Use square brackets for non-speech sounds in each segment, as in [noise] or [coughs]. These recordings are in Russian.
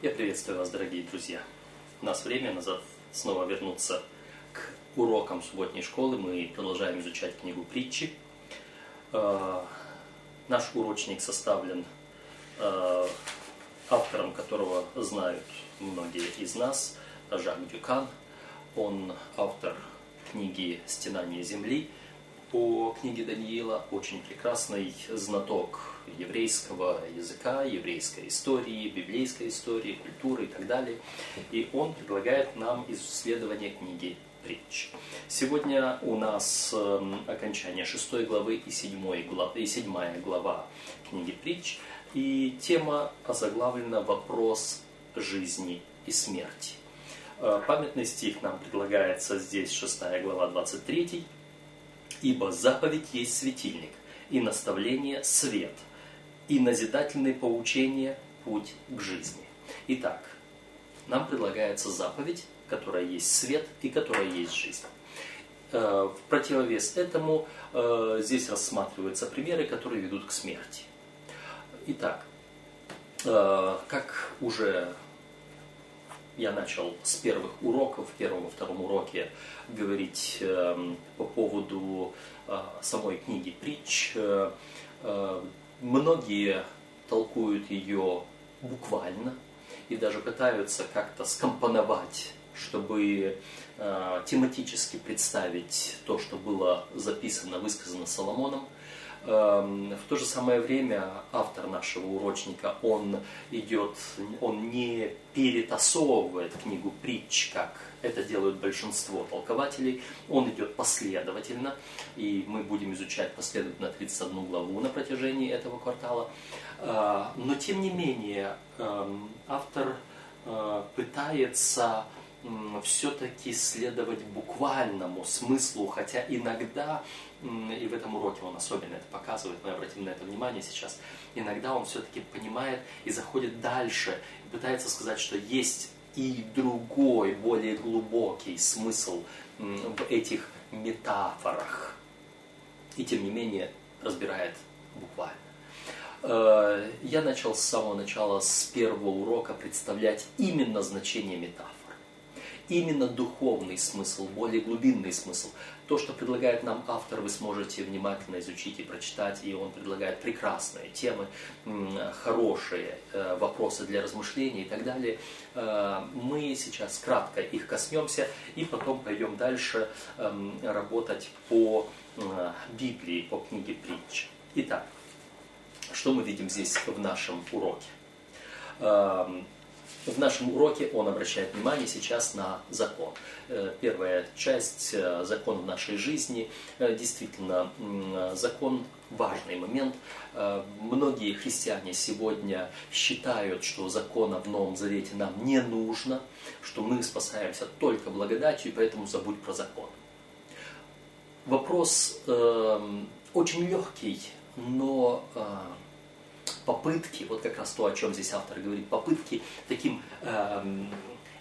Я приветствую вас, дорогие друзья. У нас время назад снова вернуться к урокам субботней школы. Мы продолжаем изучать книгу притчи. Э, наш урочник составлен э, автором которого знают многие из нас, Жак Дюкан. Он автор книги «Стенание земли», по книге Даниила, очень прекрасный знаток еврейского языка, еврейской истории, библейской истории, культуры и так далее. И он предлагает нам исследование книги притч. Сегодня у нас эм, окончание шестой главы и седьмой главы, и седьмая глава книги притч. И тема озаглавлена «Вопрос жизни и смерти». Э, памятный стих нам предлагается здесь, шестая глава, 23 Ибо заповедь есть светильник, и наставление – свет, и назидательное поучение – путь к жизни. Итак, нам предлагается заповедь, которая есть свет и которая есть жизнь. Э, в противовес этому э, здесь рассматриваются примеры, которые ведут к смерти. Итак, э, как уже я начал с первых уроков, в первом и втором уроке говорить эм, по поводу э, самой книги притч. Э, э, многие толкуют ее буквально и даже пытаются как-то скомпоновать, чтобы тематически представить то, что было записано, высказано Соломоном – в то же самое время автор нашего урочника, он идет, он не перетасовывает книгу притч, как это делают большинство толкователей, он идет последовательно, и мы будем изучать последовательно 31 главу на протяжении этого квартала. Э, но тем не менее, эм, автор э, пытается все-таки следовать буквальному смыслу, хотя иногда и в этом уроке он особенно это показывает, мы обратим на это внимание сейчас, иногда он все-таки понимает и заходит дальше, и пытается сказать, что есть и другой, более глубокий смысл в этих метафорах. И тем не менее разбирает буквально. Э, я начал с самого начала, с первого урока представлять именно значение метафор именно духовный смысл, более глубинный смысл. То, что предлагает нам автор, вы сможете внимательно изучить и прочитать, и он предлагает прекрасные темы, хорошие э, вопросы для размышления и так далее. Э, мы сейчас кратко их коснемся и потом пойдем дальше эм, работать по э, Библии, по книге притч. Итак, что мы видим здесь в нашем уроке? В нашем уроке он обращает внимание сейчас на закон. Э, первая часть э, закон в нашей жизни. Э, действительно, закон важный момент. Многие христиане сегодня считают, что закона в Новом Завете нам не нужно, что мы спасаемся только благодатью, и поэтому забудь про закон. Вопрос э, очень легкий, но э, попытки, вот как раз то, о чем здесь автор говорит, попытки таким э,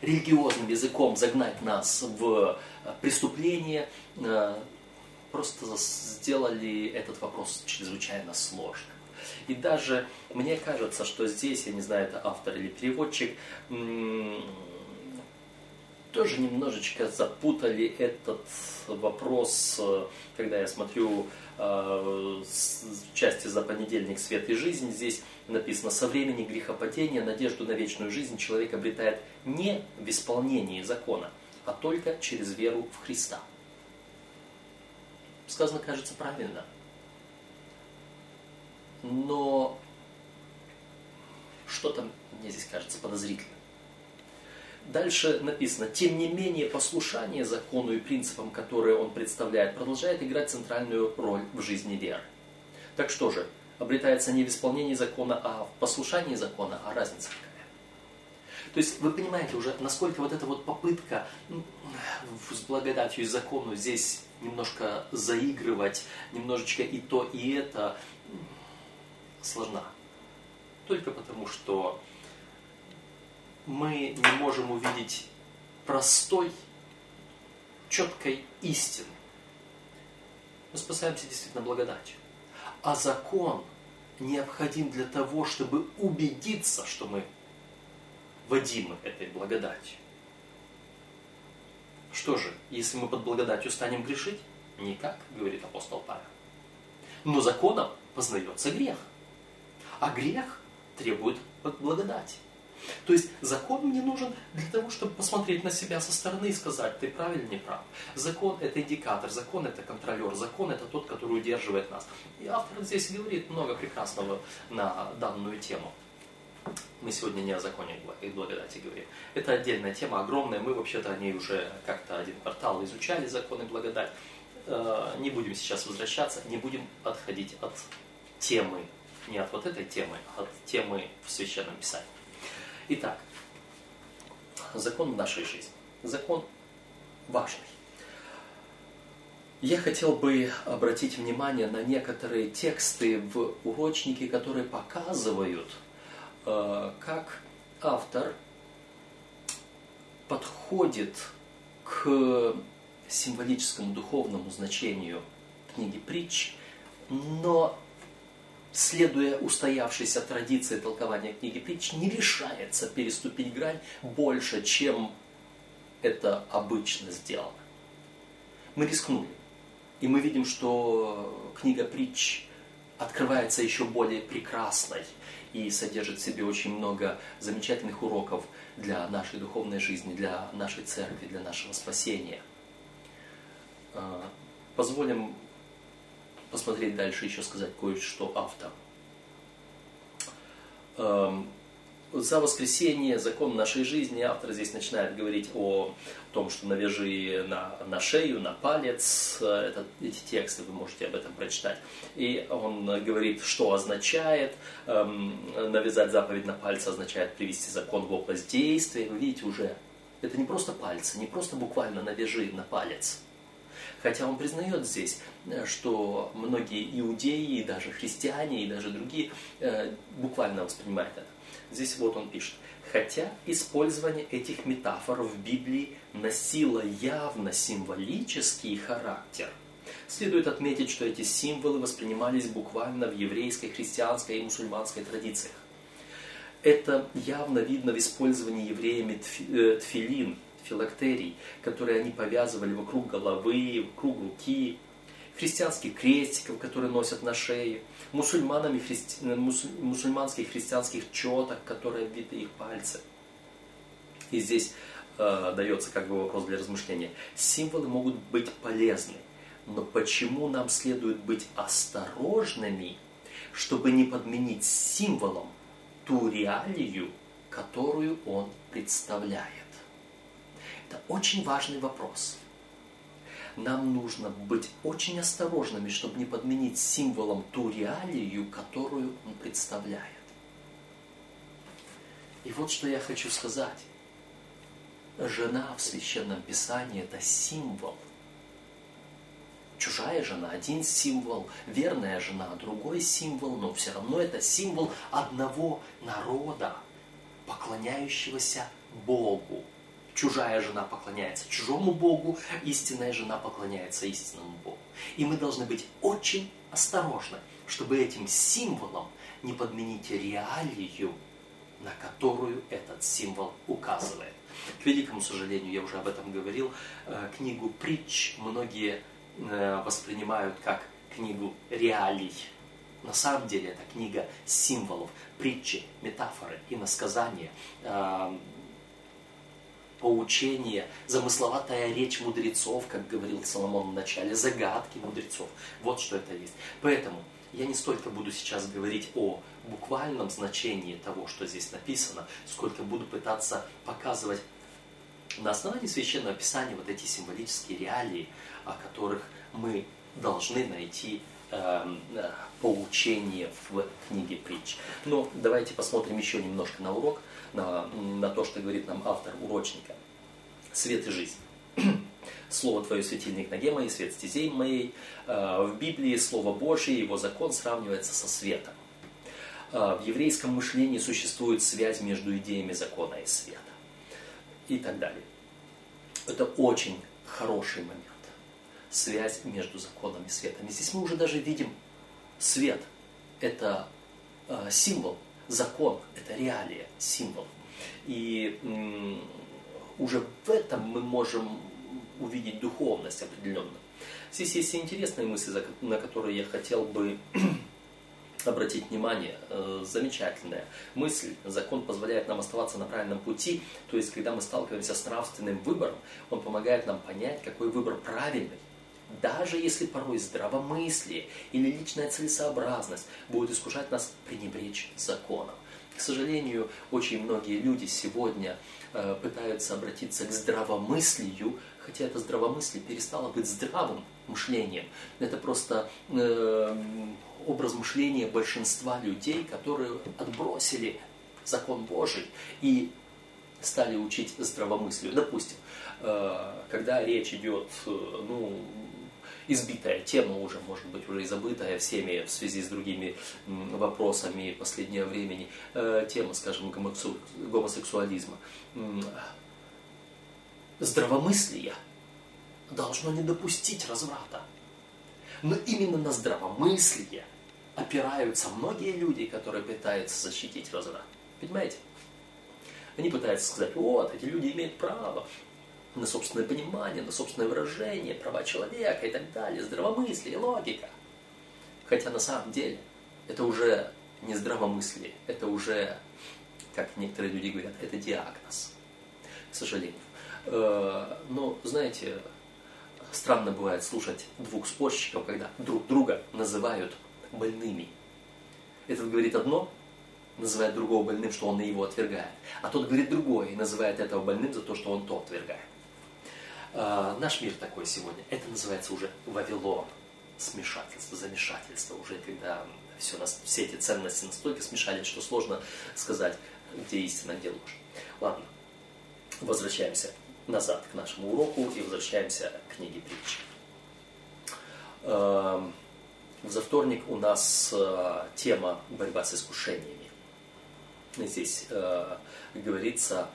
религиозным языком загнать нас в э, преступление, э, просто сделали этот вопрос чрезвычайно сложным. И даже мне кажется, что здесь, я не знаю, это автор или переводчик, тоже немножечко запутали этот вопрос, э, когда я смотрю части за понедельник «Свет и жизнь», здесь написано «Со времени грехопадения надежду на вечную жизнь человек обретает не в исполнении закона, а только через веру в Христа». Сказано, кажется, правильно. Но что-то мне здесь кажется подозрительно. Дальше написано, тем не менее, послушание закону и принципам, которые он представляет, продолжает играть центральную роль в жизни веры. Так что же, обретается не в исполнении закона, а в послушании закона, а разница какая? То есть вы понимаете уже, насколько вот эта вот попытка ну, с благодатью и закону здесь немножко заигрывать, немножечко и то, и это сложна. Только потому, что мы не можем увидеть простой, четкой истины. Мы спасаемся действительно благодатью. А закон необходим для того, чтобы убедиться, что мы водимы этой благодатью. Что же, если мы под благодатью станем грешить? Никак, говорит апостол Павел. Но законом познается грех. А грех требует благодати. То есть закон мне нужен для того, чтобы посмотреть на себя со стороны и сказать, ты прав или не прав. Закон это индикатор, закон это контролер, закон это тот, который удерживает нас. И автор здесь говорит много прекрасного на данную тему. Мы сегодня не о законе и благодати говорим. Это отдельная тема, огромная. Мы вообще-то о ней уже как-то один квартал изучали, закон и благодать. Э, не будем сейчас возвращаться, не будем отходить от темы, не от вот этой темы, а от темы в Священном Писании. Итак, закон нашей жизни. Закон важный. Я хотел бы обратить внимание на некоторые тексты в урочнике, которые показывают, э, как автор подходит к символическому духовному значению книги притч, но следуя устоявшейся традиции толкования книги притч, не решается переступить грань больше, чем это обычно сделано. Мы рискнули. И мы видим, что книга притч открывается еще более прекрасной и содержит в себе очень много замечательных уроков для нашей духовной жизни, для нашей церкви, для нашего спасения. А, позволим посмотреть дальше, еще сказать кое-что автор. Эм, за воскресение, закон нашей жизни, автор здесь начинает говорить о том, что навяжи на, на шею, на палец, это, эти тексты вы можете об этом прочитать. И он говорит, что означает эм, навязать заповедь на пальце, означает привести закон в область действия. Вы видите уже, это не просто пальцы, не просто буквально навяжи на палец – Хотя он признает здесь, э, что многие иудеи, и даже христиане, и даже другие э, буквально воспринимают это. Здесь вот он пишет. Хотя использование этих метафор в Библии носило явно символический характер, следует отметить, что эти символы воспринимались буквально в еврейской, христианской и мусульманской традициях. Это явно видно в использовании евреями э, тфилин, филактерий, которые они повязывали вокруг головы, вокруг руки, христианских крестиков, которые носят на шее, мусульманами христи... мусульманских христианских четок, которые обвиты их пальцы. И здесь э, дается как бы вопрос для размышления. Символы могут быть полезны, но почему нам следует быть осторожными, чтобы не подменить символом ту реалию, которую он представляет? Это очень важный вопрос. Нам нужно быть очень осторожными, чтобы не подменить символом ту реалию, которую он представляет. И вот что я хочу сказать. Жена в Священном Писании – это символ. Чужая жена – один символ, верная жена – другой символ, но все равно это символ одного народа, поклоняющегося Богу. Чужая жена поклоняется чужому Богу, истинная жена поклоняется истинному Богу. И мы должны быть очень осторожны, чтобы этим символом не подменить реалию, на которую этот символ указывает. К великому сожалению, я уже об этом говорил, э, книгу притч многие э, воспринимают как книгу реалий. На самом деле это книга символов, притчи, метафоры и насказания, э, поучение, замысловатая речь мудрецов, как говорил Соломон в начале, загадки мудрецов. Вот что это есть. Поэтому я не столько буду сейчас говорить о буквальном значении того, что здесь написано, сколько буду пытаться показывать на основании Священного Писания вот эти символические реалии, о которых мы должны найти э, поучение в книге притч. Но давайте посмотрим еще немножко на урок на, на то, что говорит нам автор урочника. Свет и жизнь. [clears throat] Слово Твое светильник ноге моей, свет стезей моей. А, в Библии Слово Божье, его закон сравнивается со светом. А, в еврейском мышлении существует связь между идеями закона и света. И так далее. Это очень хороший момент. Связь между законом и светом. И здесь мы уже даже видим свет. Это а, символ Закон – это реалия, символ. И уже в этом мы можем увидеть духовность определенно. Здесь есть интересные мысли, на которые я хотел бы [clears throat] обратить внимание. Э, замечательная мысль. Закон позволяет нам оставаться на правильном пути. То есть, когда мы сталкиваемся с нравственным выбором, он помогает нам понять, какой выбор правильный. Даже если порой здравомыслие или личная целесообразность будет искушать нас пренебречь законом. К сожалению, очень многие люди сегодня э, пытаются обратиться к здравомыслию, хотя это здравомыслие перестало быть здравым мышлением. Это просто э, образ мышления большинства людей, которые отбросили закон Божий и стали учить здравомыслию. Допустим, э, когда речь идет, э, ну, избитая тема уже, может быть, уже и забытая всеми в связи с другими вопросами последнего времени, э, тема, скажем, гомосексуализма. Здравомыслие должно не допустить разврата. Но именно на здравомыслие опираются многие люди, которые пытаются защитить разврат. Понимаете? Они пытаются сказать, вот, эти люди имеют право на собственное понимание, на собственное выражение, права человека и так далее, здравомыслие, логика. Хотя на самом деле это уже не здравомыслие, это уже, как некоторые люди говорят, это диагноз, к сожалению. Э, но, знаете, странно бывает слушать двух спорщиков, когда друг друга называют больными. Этот говорит одно, называет другого больным, что он его отвергает. А тот говорит другое и называет этого больным за то, что он то отвергает. А, наш мир такой сегодня. Это называется уже Вавилон. Смешательство, замешательство. Уже когда все, нас, все эти ценности настолько смешались, что сложно сказать, где истина, где ложь. Ладно, возвращаемся назад к нашему уроку и возвращаемся к книге притчи. Эм, за вторник у нас э, тема борьба с искушениями. Здесь э, говорится,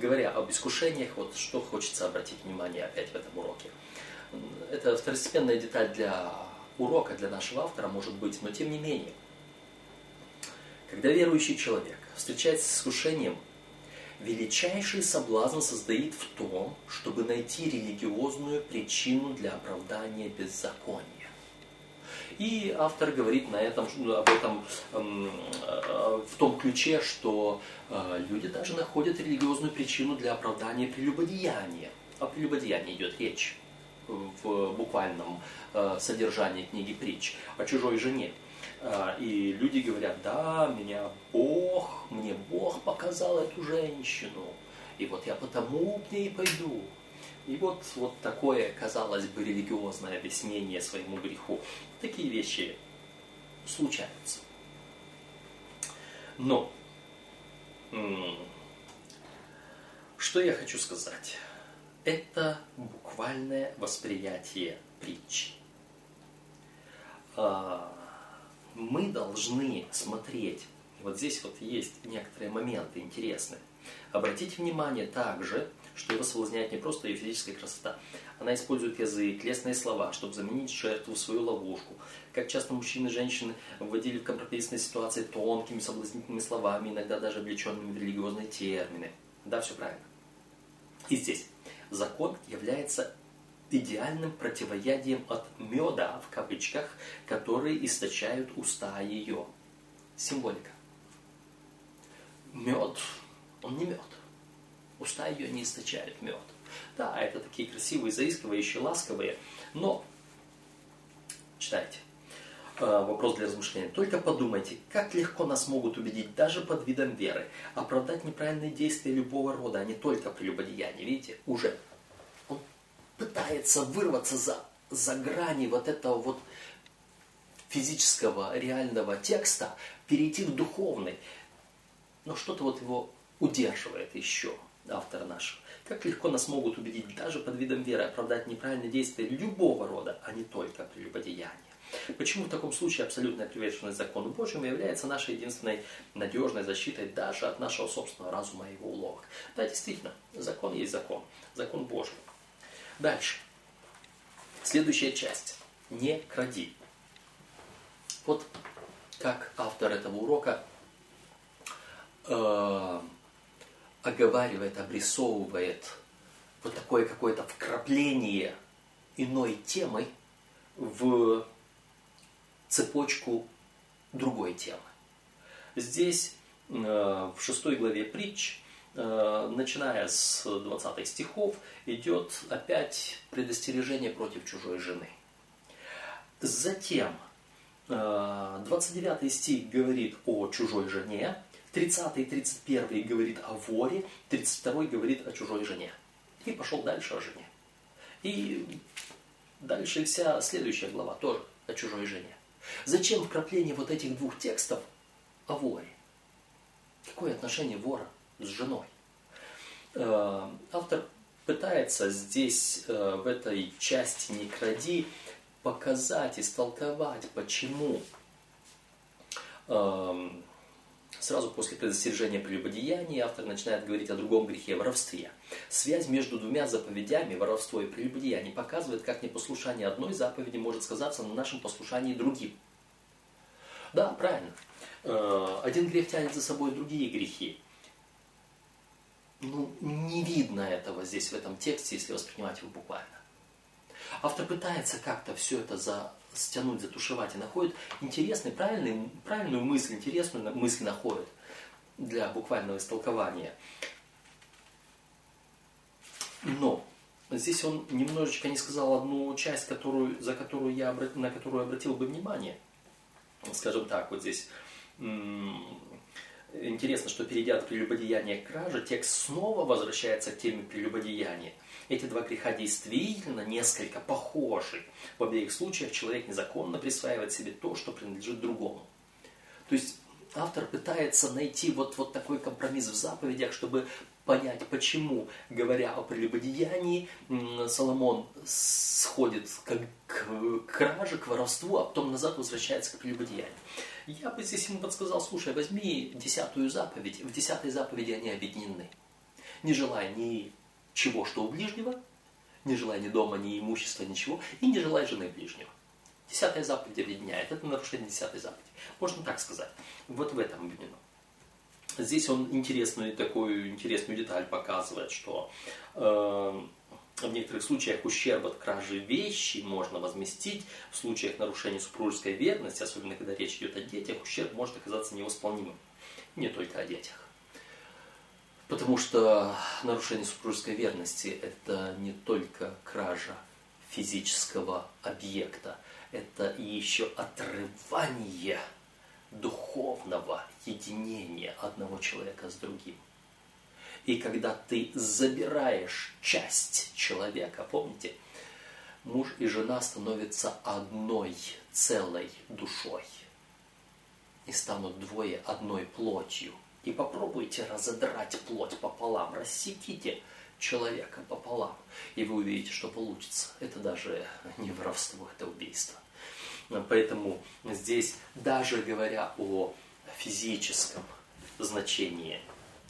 говоря об искушениях, вот что хочется обратить внимание опять в этом уроке. Это второстепенная деталь для урока, для нашего автора, может быть, но тем не менее. Когда верующий человек встречается с искушением, величайший соблазн состоит в том, чтобы найти религиозную причину для оправдания беззакония. И автор говорит на этом, об этом эм, э, в том ключе, что э, люди даже находят религиозную причину для оправдания прелюбодеяния. О прелюбодеянии идет речь в буквальном э, содержании книги притч, о чужой жене. И люди говорят, да, меня Бог, мне Бог показал эту женщину, и вот я потому к ней пойду. И вот, вот такое, казалось бы, религиозное объяснение своему греху. Такие вещи случаются. Но, что я хочу сказать? Это буквальное восприятие притчи. А, мы должны смотреть, вот здесь вот есть некоторые моменты интересные. Обратите внимание также, что его соблазняет не просто ее физическая красота. Она использует язык, лестные слова, чтобы заменить жертву в свою ловушку. Как часто мужчины и женщины вводили в компромиссные ситуации тонкими соблазнительными словами, иногда даже облеченными в религиозные термины. Да, все правильно. И здесь закон является идеальным противоядием от меда, в кавычках, которые источают уста ее. Символика. Мед, он не мед. Уста ее не источают мед. Да, это такие красивые, заискивающие, ласковые, но читайте. Э, вопрос для размышления. Только подумайте, как легко нас могут убедить даже под видом веры, оправдать неправильные действия любого рода, а не только прелюбодеяние. Видите, уже он пытается вырваться за, за грани вот этого вот физического, реального текста, перейти в духовный. Но что-то вот его удерживает еще автора нашего. Как легко нас могут убедить даже под видом веры оправдать неправильные действия любого рода, а не только прелюбодеяния. Почему в таком случае абсолютная приверженность закону Божьему является нашей единственной надежной защитой даже от нашего собственного разума и его уловок? Да, действительно, закон есть закон, закон Божий. Дальше. Следующая часть. Не кради. Вот как автор этого урока э, оговаривает, обрисовывает вот такое какое-то вкрапление иной темы в цепочку другой темы. Здесь э, в шестой главе притч, э, начиная с 20 стихов, идет опять предостережение против чужой жены. Затем 29 э, стих говорит о чужой жене, 30 и 31 говорит о воре, 32 говорит о чужой жене. И пошел дальше о жене. И дальше вся следующая глава тоже о чужой жене. Зачем вкрапление вот этих двух текстов о воре? Какое отношение вора с женой? Э, автор пытается здесь, э, в этой части «Не кради», показать, истолковать, почему эм, Сразу после предостережения прелюбодеяния автор начинает говорить о другом грехе – воровстве. Связь между двумя заповедями, воровство и прелюбодеяние, показывает, как непослушание одной заповеди может сказаться на нашем послушании другим. Да, правильно. Э, один грех тянет за собой другие грехи. Ну, не видно этого здесь, в этом тексте, если воспринимать его буквально. Автор пытается как-то все это за, стянуть, затушевать и находит интересный, правильный, правильную мысль, интересную мысль находит для буквального истолкования. Но здесь он немножечко не сказал одну часть, которую, за которую я, на которую обратил бы внимание. Скажем так, вот здесь интересно, что перейдя от прелюбодеяния к краже, текст снова возвращается к теме прелюбодеяния. Эти два греха действительно несколько похожи. В обеих случаях человек незаконно присваивает себе то, что принадлежит другому. То есть автор пытается найти вот, вот такой компромисс в заповедях, чтобы понять, почему, говоря о прелюбодеянии, Соломон сходит к, к краже, к воровству, а потом назад возвращается к прелюбодеянию. Я бы здесь ему подсказал, слушай, возьми десятую заповедь, в десятой заповеди они объединены. Не желая ни чего, что у ближнего, не желая ни дома, ни имущества, ничего, и не желая жены ближнего. Десятая заповедь объединяет. Это нарушение десятой заповеди. Можно так сказать. Вот в этом объединено. Здесь он интересную такую интересную деталь показывает, что э, в некоторых случаях ущерб от кражи вещи можно возместить. В случаях нарушения супружеской верности, особенно когда речь идет о детях, ущерб может оказаться невосполнимым. Не только о детях. Потому что нарушение супружеской верности – это не только кража физического объекта, это еще отрывание духовного единения одного человека с другим. И когда ты забираешь часть человека, помните, муж и жена становятся одной целой душой и станут двое одной плотью – и попробуйте разодрать плоть пополам, рассеките человека пополам, и вы увидите, что получится. Это даже не воровство, это убийство. Поэтому здесь, даже говоря о физическом значении,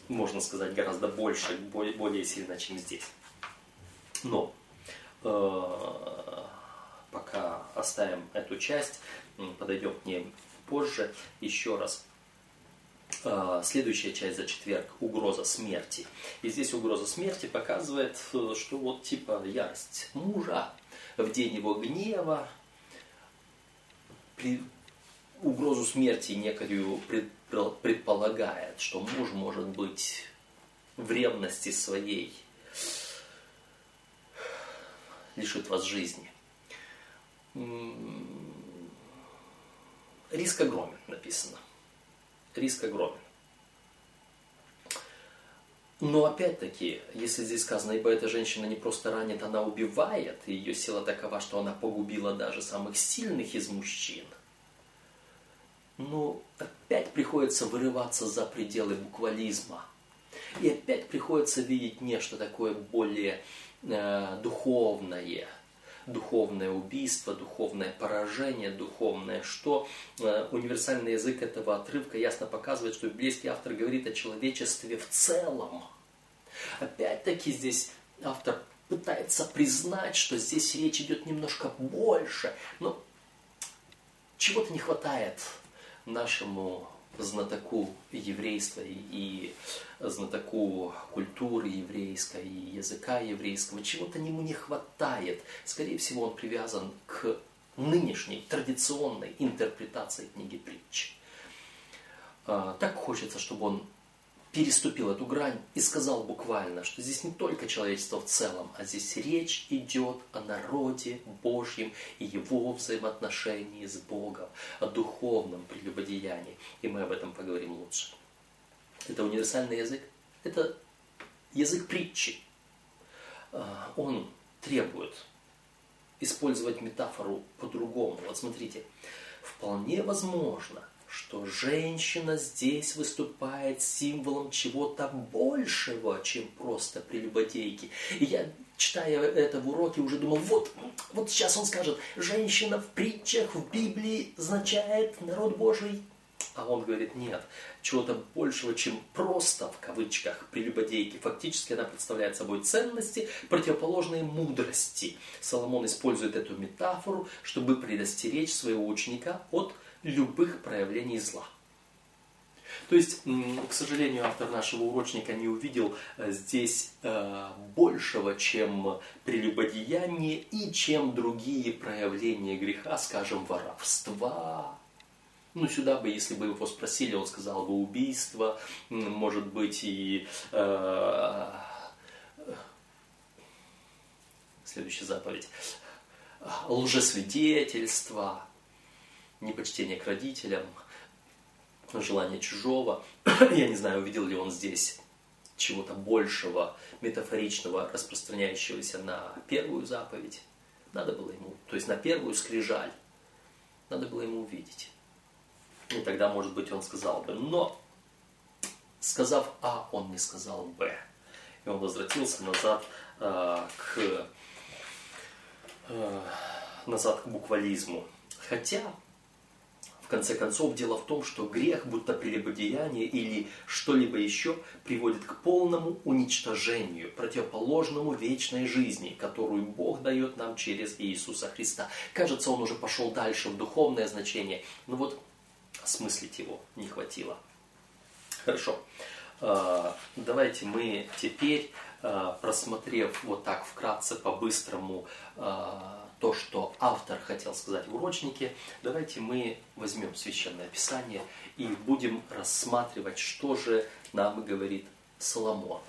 можно сказать гораздо больше, более, более сильно, чем здесь. Но э, пока оставим эту часть, подойдем к ней позже. Еще раз а, следующая часть за четверг – угроза смерти. И здесь угроза смерти показывает, э, что вот типа ярость мужа в день его гнева, при угрозу смерти некую предполагает, что муж может быть в ревности своей лишит вас жизни. Риск огромен, написано риск огромен. Но опять-таки, если здесь сказано, ибо эта женщина не просто ранит, она убивает, и ее сила такова, что она погубила даже самых сильных из мужчин, но опять приходится вырываться за пределы буквализма. И опять приходится видеть нечто такое более э, духовное – духовное убийство, духовное поражение, духовное что. Э, универсальный язык этого отрывка ясно показывает, что библейский автор говорит о человечестве в целом. Опять-таки здесь автор пытается признать, что здесь речь идет немножко больше, но чего-то не хватает нашему знатоку еврейства и знатоку культуры еврейской и языка еврейского, чего-то ему не хватает. Скорее всего, он привязан к нынешней традиционной интерпретации книги притч. А, так хочется, чтобы он переступил эту грань и сказал буквально, что здесь не только человечество в целом, а здесь речь идет о народе Божьем и его взаимоотношении с Богом, о духовном прелюбодеянии. И мы об этом поговорим лучше. Это универсальный язык, это язык притчи. А, он требует использовать метафору по-другому. Вот смотрите, вполне возможно – что женщина здесь выступает символом чего-то большего, чем просто прелюбодейки. И я, читая это в уроке, уже думал, вот, вот сейчас он скажет, женщина в притчах, в Библии означает народ Божий. А он говорит, нет, чего-то большего, чем просто, в кавычках, прелюбодейки. Фактически она представляет собой ценности, противоположные мудрости. Соломон использует эту метафору, чтобы предостеречь своего ученика от любых проявлений зла. То есть, к сожалению, автор нашего урочника не увидел э, здесь э, большего, чем прелюбодеяние и чем другие проявления греха, скажем, воровства. Ну, сюда бы, если бы его спросили, он сказал бы убийство, может быть, и э, следующая заповедь, лжесвидетельство, непочтение к родителям, желание чужого. [coughs] Я не знаю, увидел ли он здесь чего-то большего, метафоричного, распространяющегося на первую заповедь. Надо было ему, то есть на первую скрижаль, надо было ему увидеть. И тогда, может быть, он сказал бы, но, сказав А, он не сказал Б. И он возвратился назад э, к, э, назад к буквализму. Хотя конце концов, дело в том, что грех, будто прелюбодеяние или что-либо еще, приводит к полному уничтожению, противоположному вечной жизни, которую Бог дает нам через Иисуса Христа. Кажется, он уже пошел дальше в духовное значение, но вот осмыслить его не хватило. Хорошо. А, давайте мы теперь, а, просмотрев вот так вкратце, по-быстрому, а, то, что автор хотел сказать в урочнике, давайте мы возьмем Священное Писание и будем рассматривать, что же нам говорит Соломон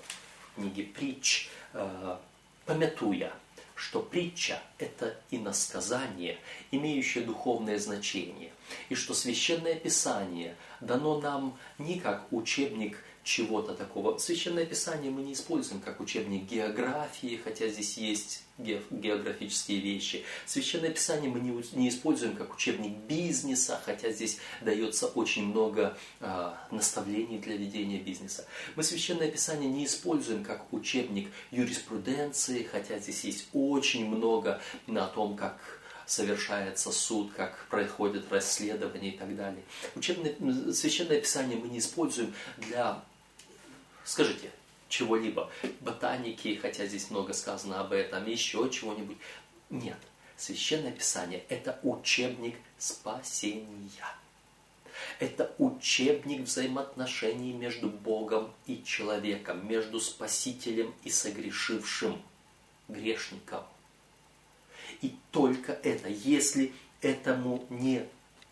в книге притч, э, помятуя, что притча – это иносказание, имеющее духовное значение, и что Священное Писание дано нам не как учебник чего-то такого. Священное Писание мы не используем как учебник географии, хотя здесь есть географические вещи. Священное Писание мы не, используем как учебник бизнеса, хотя здесь дается очень много э, наставлений для ведения бизнеса. Мы Священное Писание не используем как учебник юриспруденции, хотя здесь есть очень много на том, как совершается суд, как происходит расследование и так далее. Учебное, священное Писание мы не используем для Скажите, чего-либо, ботаники, хотя здесь много сказано об этом, еще чего-нибудь. Нет, Священное Писание – это учебник спасения. Это учебник взаимоотношений между Богом и человеком, между Спасителем и согрешившим грешником. И только это, если этому не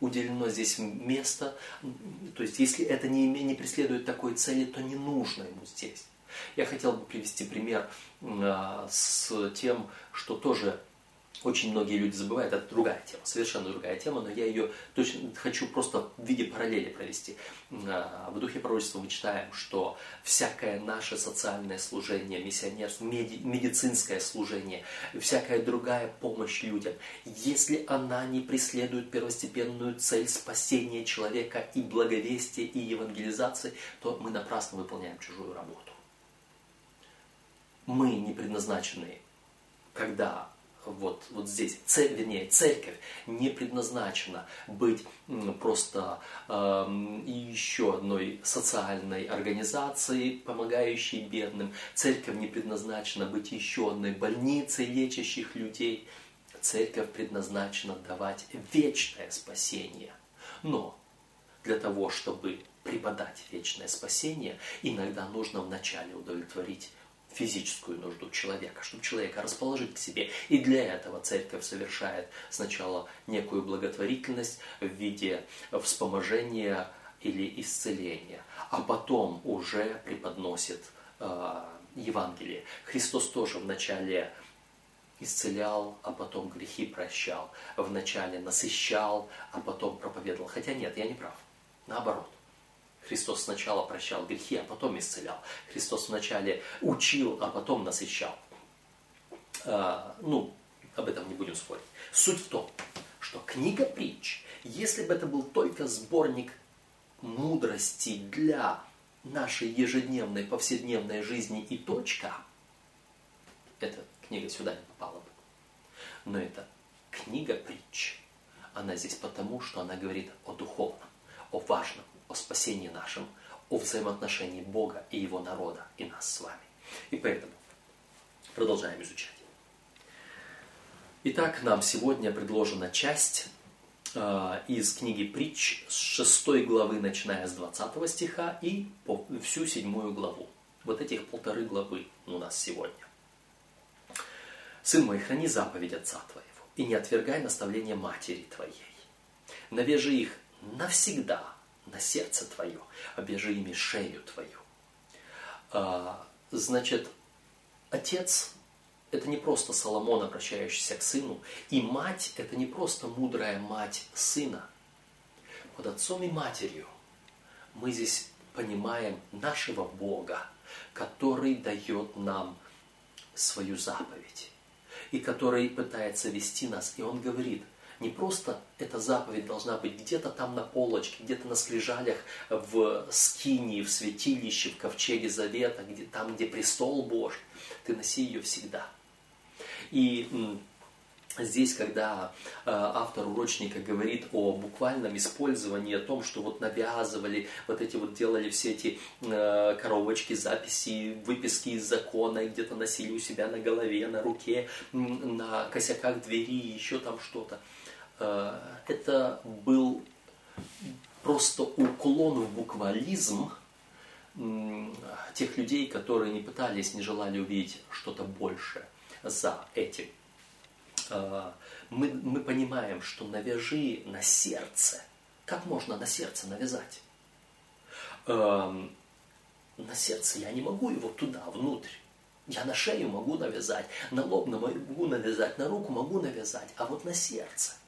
уделено здесь место. То есть, если это не, не преследует такой цели, то не нужно ему здесь. Я хотел бы привести пример э, с тем, что тоже очень многие люди забывают, это другая тема, совершенно другая тема, но я ее точно хочу просто в виде параллели провести. В духе пророчества мы читаем, что всякое наше социальное служение, миссионерство, медицинское служение, всякая другая помощь людям, если она не преследует первостепенную цель спасения человека и благовестия и евангелизации, то мы напрасно выполняем чужую работу. Мы не предназначены, когда вот, вот здесь, цель, вернее, церковь не предназначена быть просто э, еще одной социальной организацией, помогающей бедным. Церковь не предназначена быть еще одной больницей, лечащих людей. Церковь предназначена давать вечное спасение. Но для того, чтобы преподать вечное спасение, иногда нужно вначале удовлетворить физическую нужду человека, чтобы человека расположить к себе. И для этого церковь совершает сначала некую благотворительность в виде вспоможения или исцеления, а потом уже преподносит э, Евангелие. Христос тоже вначале исцелял, а потом грехи прощал. Вначале насыщал, а потом проповедовал. Хотя нет, я не прав. Наоборот. Христос сначала прощал грехи, а потом исцелял. Христос вначале учил, а потом насыщал. А, ну, об этом не будем спорить. Суть в том, что книга притч, если бы это был только сборник мудрости для нашей ежедневной, повседневной жизни и точка, эта книга сюда не попала бы. Но это книга притч. Она здесь потому, что она говорит о духовном, о важном, о спасении нашем, о взаимоотношении Бога и Его народа, и нас с вами. И поэтому продолжаем изучать. Итак, нам сегодня предложена часть э, из книги Притч с 6 главы, начиная с 20 стиха, и по всю седьмую главу. Вот этих полторы главы у нас сегодня. «Сын мой, храни заповедь отца твоего, и не отвергай наставления матери твоей. Навяжи их навсегда на сердце твое, обвяжи ими шею твою. А, значит, отец – это не просто Соломон, обращающийся к сыну, и мать – это не просто мудрая мать сына. Под отцом и матерью мы здесь понимаем нашего Бога, который дает нам свою заповедь и который пытается вести нас. И он говорит – не просто эта заповедь должна быть где-то там на полочке, где-то на скрижалях в скинии, в святилище, в ковчеге завета, где, там, где престол Божий. Ты носи ее всегда. И Здесь, когда э, автор урочника говорит о буквальном использовании, о том, что вот навязывали, вот эти вот делали все эти э, коробочки, записи, выписки из закона, где-то носили у себя на голове, на руке, на косяках двери, еще там что-то. Э, это был просто уклон в буквализм тех людей, которые не пытались, не желали увидеть что-то большее за этим. Э, мы, мы понимаем, что навяжи на сердце. Как можно на сердце навязать? Эм, на сердце я не могу его туда, внутрь. Я на шею могу навязать, на лоб могу навязать, на руку могу навязать, а вот на сердце –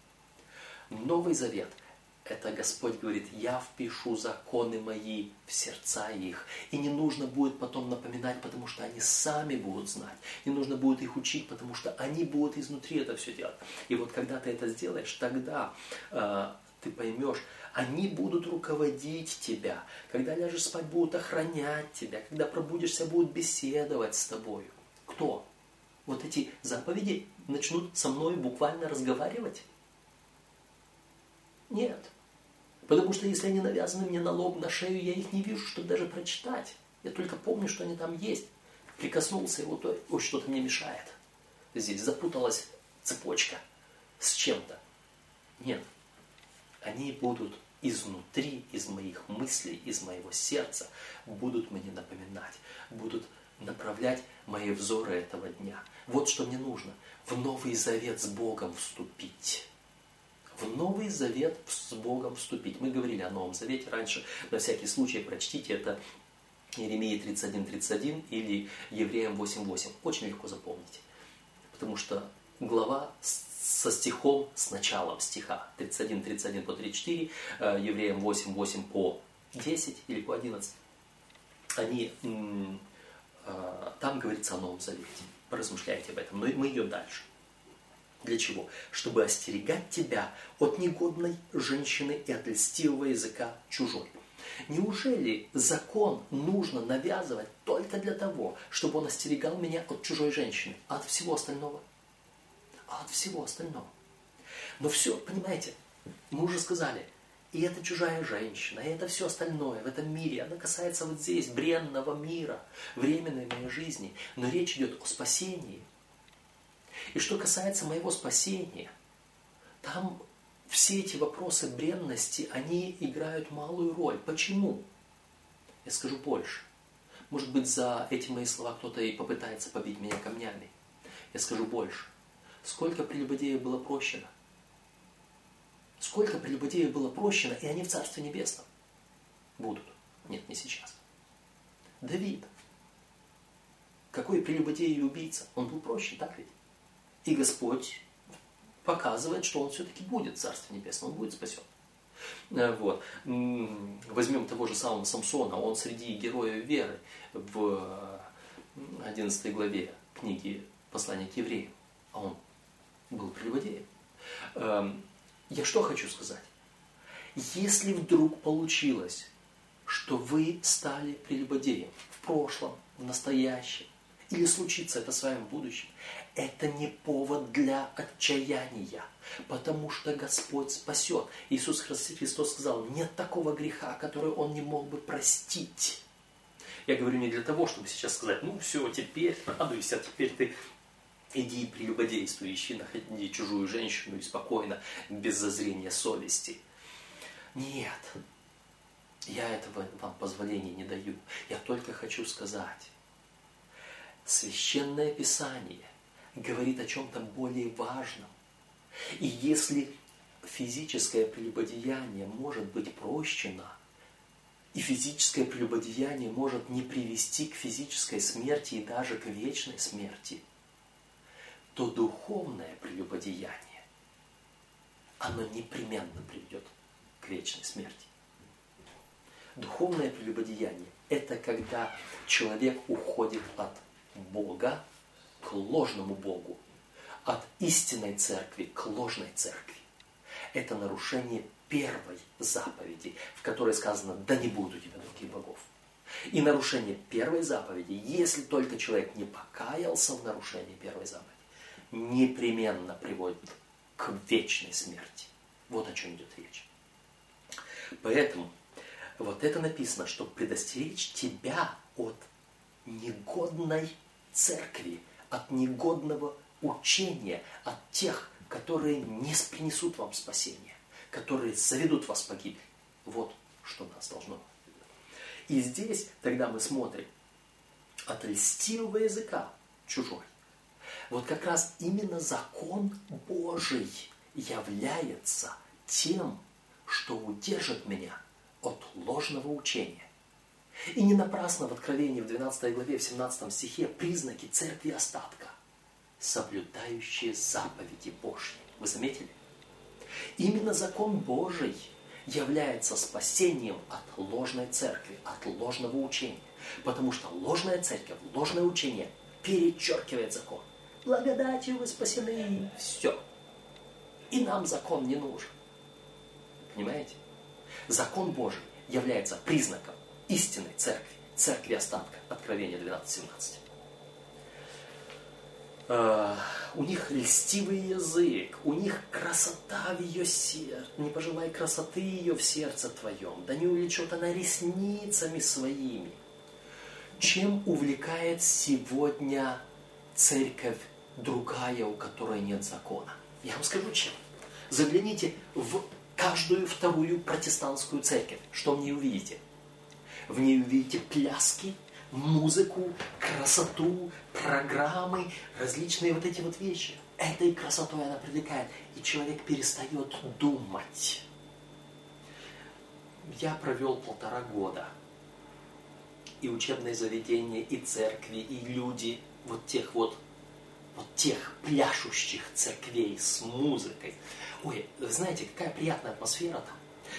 Новый Завет – это Господь говорит, я впишу законы мои в сердца их. И не нужно будет потом напоминать, потому что они сами будут знать. Не нужно будет их учить, потому что они будут изнутри это все делать. И вот когда ты это сделаешь, тогда э, ты поймешь, они будут руководить тебя. Когда ляжешь спать, будут охранять тебя. Когда пробудишься, будут беседовать с тобой. Кто? Вот эти заповеди начнут со мной буквально разговаривать? Нет. Потому что если они навязаны мне на лоб, на шею, я их не вижу, чтобы даже прочитать. Я только помню, что они там есть. Прикоснулся, и вот ой, что-то мне мешает. Здесь запуталась цепочка с чем-то. Нет. Они будут изнутри, из моих мыслей, из моего сердца, будут мне напоминать, будут направлять мои взоры этого дня. Вот что мне нужно. В Новый Завет с Богом вступить в Новый Завет с Богом вступить. Мы говорили о Новом Завете раньше, на всякий случай прочтите это Еремия 31.31 или Евреям 8.8. Очень легко запомнить, потому что глава со стихом, с началом стиха 31.31 по 34, э, Евреям 8.8 по 10 или по 11, они, э, там говорится о Новом Завете. Поразмышляйте об этом. Но мы идем дальше. Для чего? Чтобы остерегать тебя от негодной женщины и от льстивого языка чужой. Неужели закон нужно навязывать только для того, чтобы он остерегал меня от чужой женщины, а от всего остального? А от всего остального. Но все, понимаете, мы уже сказали, и это чужая женщина, и это все остальное в этом мире, она касается вот здесь, бренного мира, временной моей жизни. Но речь идет о спасении – и что касается моего спасения, там все эти вопросы бренности, они играют малую роль. Почему? Я скажу больше. Может быть, за эти мои слова кто-то и попытается побить меня камнями. Я скажу больше. Сколько прелюбодеев было прощено? Сколько прелюбодеев было прощено, и они в Царстве Небесном будут? Нет, не сейчас. Давид. Какой прелюбодей и убийца? Он был прощен, так ведь? И Господь показывает, что он все-таки будет в Царстве Небесном, он будет спасен. Э, вот. Возьмем того же самого Самсона, он среди героев веры в 11 главе книги «Послание к евреям», а он был прелюбодеем. Эм, я что хочу сказать? Если вдруг получилось, что вы стали прелюбодеем в прошлом, в настоящем, или случится это с вами в будущем, это не повод для отчаяния, потому что Господь спасет. Иисус Христос сказал, нет такого греха, который Он не мог бы простить. Я говорю не для того, чтобы сейчас сказать, ну все, теперь радуйся, теперь ты иди прелюбодействуй, ищи, находи чужую женщину и спокойно, без зазрения совести. Нет, я этого вам позволения не даю. Я только хочу сказать, Священное Писание говорит о чем-то более важном. И если физическое прелюбодеяние может быть прощено, и физическое прелюбодеяние может не привести к физической смерти и даже к вечной смерти, то духовное прелюбодеяние, оно непременно приведет к вечной смерти. Духовное прелюбодеяние – это когда человек уходит от Бога к ложному Богу, от истинной церкви к ложной церкви. Это нарушение первой заповеди, в которой сказано «да не будет у тебя других богов». И нарушение первой заповеди, если только человек не покаялся в нарушении первой заповеди, непременно приводит к вечной смерти. Вот о чем идет речь. Поэтому вот это написано, чтобы предостеречь тебя от негодной церкви, от негодного учения, от тех, которые не принесут вам спасения, которые заведут вас погибель. Вот что нас должно. И здесь тогда мы смотрим от льстивого языка чужой. Вот как раз именно закон Божий является тем, что удержит меня от ложного учения. И не напрасно в Откровении в 12 главе, в 17 стихе признаки церкви остатка, соблюдающие заповеди Божьи. Вы заметили? Именно закон Божий является спасением от ложной церкви, от ложного учения. Потому что ложная церковь, ложное учение перечеркивает закон. Благодатью вы спасены. Все. И нам закон не нужен. Понимаете? Закон Божий является признаком истинной церкви, церкви остатка. Откровение 12.17. Uh, у них льстивый язык, у них красота в ее сердце. Не пожелай красоты ее в сердце твоем, да не увлечет она ресницами своими. Чем увлекает сегодня церковь другая, у которой нет закона? Я вам скажу чем. Загляните в каждую вторую протестантскую церковь. Что в ней увидите? В ней увидите пляски, музыку, красоту, программы, различные вот эти вот вещи. Этой красотой она привлекает, и человек перестает думать. Я провел полтора года. И учебные заведения, и церкви, и люди, вот тех вот, вот тех пляшущих церквей с музыкой. Ой, знаете, какая приятная атмосфера там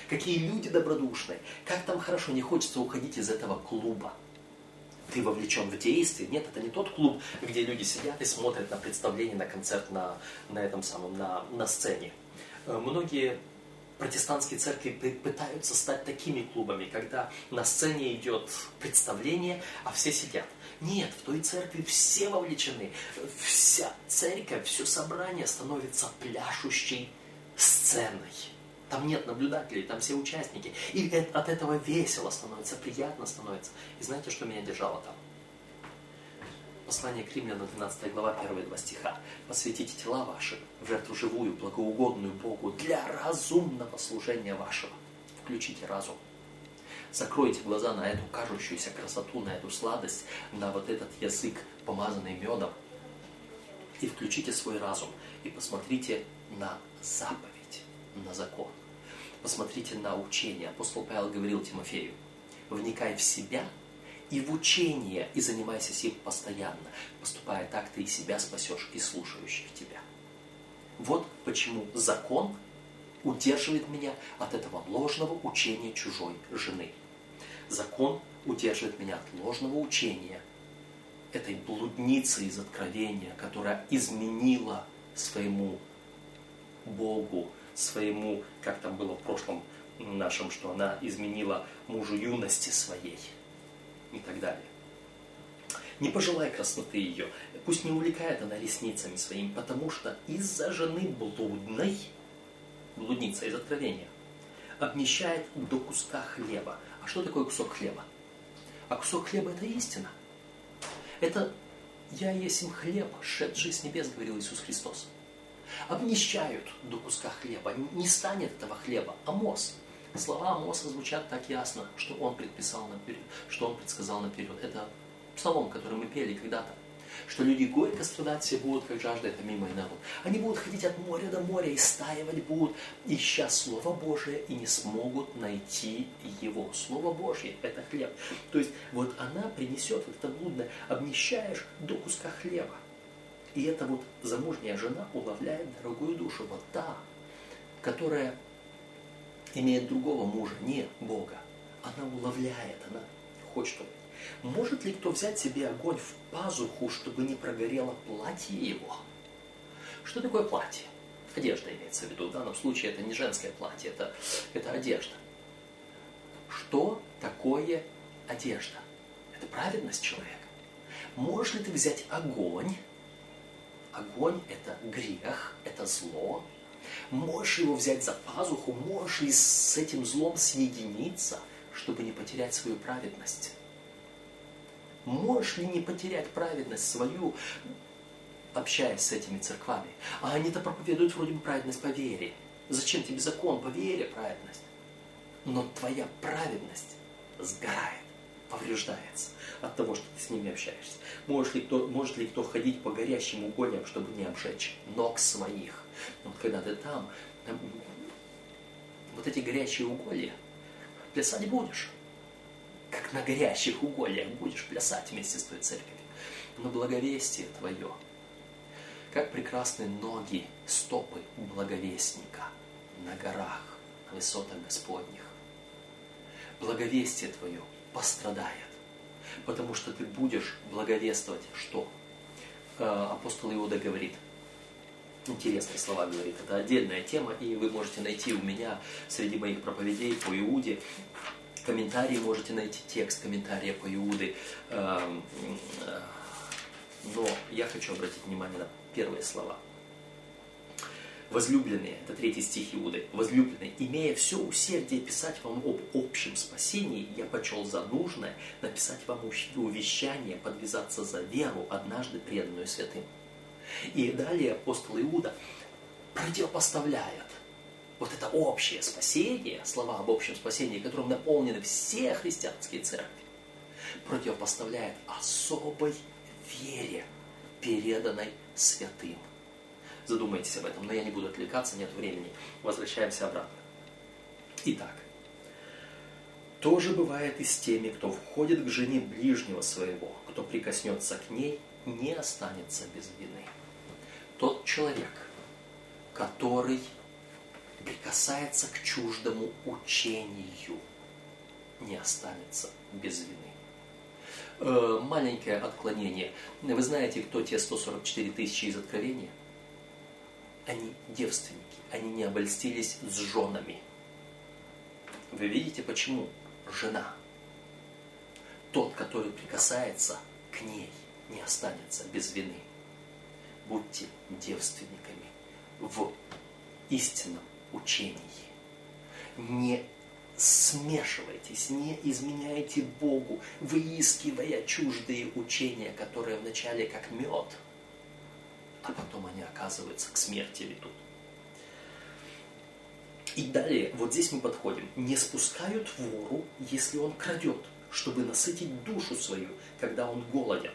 какие люди добродушные, как там хорошо, не хочется уходить из этого клуба. Ты вовлечен в действие. Нет, это не тот клуб, где люди сидят и смотрят на представление, на концерт на, на этом самом, на, на сцене. Э, многие протестантские церкви пытаются стать такими клубами, когда на сцене идет представление, а все сидят. Нет, в той церкви все вовлечены. Вся церковь, все собрание становится пляшущей сценой. Там нет наблюдателей, там все участники. И от этого весело становится, приятно становится. И знаете, что меня держало там? Послание к римлянам, 12 глава, первые два стиха. «Посвятите тела ваши в жертву живую, благоугодную Богу для разумного служения вашего». Включите разум. Закройте глаза на эту кажущуюся красоту, на эту сладость, на вот этот язык, помазанный медом. И включите свой разум. И посмотрите на заповедь, на закон. Посмотрите на учение. Апостол Павел говорил Тимофею, вникай в себя и в учение, и занимайся сим постоянно. Поступая так, ты и себя спасешь, и слушающих тебя. Вот почему закон удерживает меня от этого ложного учения чужой жены. Закон удерживает меня от ложного учения этой блудницы из откровения, которая изменила своему Богу, своему, как там было в прошлом нашем, что она изменила мужу юности своей и так далее. Не пожелай красоты ее, пусть не увлекает она ресницами своими, потому что из-за жены блудной, блудница из откровения, обнищает до куска хлеба. А что такое кусок хлеба? А кусок хлеба это истина. Это «Я есть им хлеб, шедший с небес», говорил Иисус Христос. Обнищают до куска хлеба, не станет этого хлеба. Амос. Слова Амоса звучат так ясно, что он предписал наперед, что он предсказал наперед. Это псалом, который мы пели когда-то что люди горько страдать все будут, как жажда это мимо и народ. Они будут ходить от моря до моря, и стаивать будут, ища Слово Божие, и не смогут найти его. Слово Божье – это хлеб. То есть вот она принесет вот это блудное, обнищаешь до куска хлеба. И эта вот замужняя жена уловляет дорогую душу, вот та, которая имеет другого мужа, не Бога. Она уловляет, она хочет, может ли кто взять себе огонь в пазуху, чтобы не прогорело платье его? Что такое платье? Одежда имеется в виду. В данном случае это не женское платье, это, это одежда. Что такое одежда? Это праведность человека. Можешь ли ты взять огонь? Огонь – это грех, это зло. Можешь его взять за пазуху, можешь ли с этим злом соединиться, чтобы не потерять свою праведность? Можешь ли не потерять праведность свою, общаясь с этими церквами? А они-то проповедуют вроде бы праведность по вере. Зачем тебе закон по вере праведность? Но твоя праведность сгорает, повреждается от того, что ты с ними общаешься. Может ли кто, может ли кто ходить по горящим угольям, чтобы не обжечь ног своих? Вот когда ты там, там вот эти горячие уголья, плясать будешь как на горящих угольях будешь плясать вместе с той церковью. Но благовестие твое, как прекрасны ноги, стопы благовестника на горах, на высотах Господних. Благовестие твое пострадает, потому что ты будешь благовествовать что? Э, апостол Иуда говорит, интересные слова говорит, это отдельная тема, и вы можете найти у меня среди моих проповедей по Иуде комментарии можете найти текст комментария по Иуды. Эм, э, но я хочу обратить внимание на первые слова. Возлюбленные, это третий стих Иуды, возлюбленные, имея все усердие писать вам об общем спасении, я почел за нужное написать вам увещание, подвязаться за веру, однажды преданную святым. И далее апостол Иуда противопоставляет вот это общее спасение, слова об общем спасении, которым наполнены все христианские церкви, противопоставляет особой вере, переданной святым. Задумайтесь об этом, но я не буду отвлекаться, нет времени. Возвращаемся обратно. Итак, то же бывает и с теми, кто входит к жене ближнего своего, кто прикоснется к ней, не останется без вины. Тот человек, который прикасается к чуждому учению, не останется без вины. Э, маленькое отклонение. Вы знаете, кто те 144 тысячи из Откровения? Они девственники, они не обольстились с женами. Вы видите, почему? Жена. Тот, который прикасается к ней, не останется без вины. Будьте девственниками в истинном учении. Не смешивайтесь, не изменяйте Богу, выискивая чуждые учения, которые вначале как мед, а потом они, оказываются, к смерти ведут. И далее, вот здесь мы подходим. Не спускают вору, если он крадет, чтобы насытить душу свою, когда он голоден.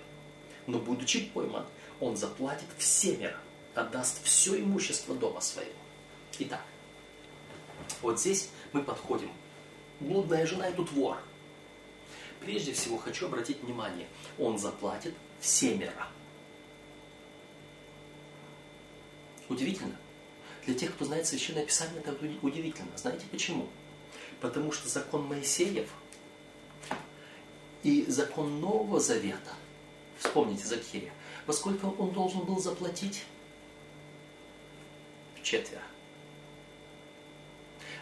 Но будучи пойман, он заплатит всемеро, отдаст все имущество дома своего. Итак, вот здесь мы подходим. Блудная жена и тут вор. Прежде всего хочу обратить внимание, он заплатит всемеро. Удивительно. Для тех, кто знает Священное Писание, это удивительно. Знаете почему? Потому что закон Моисеев и закон Нового Завета, вспомните Закхея, во сколько он должен был заплатить? В четверо.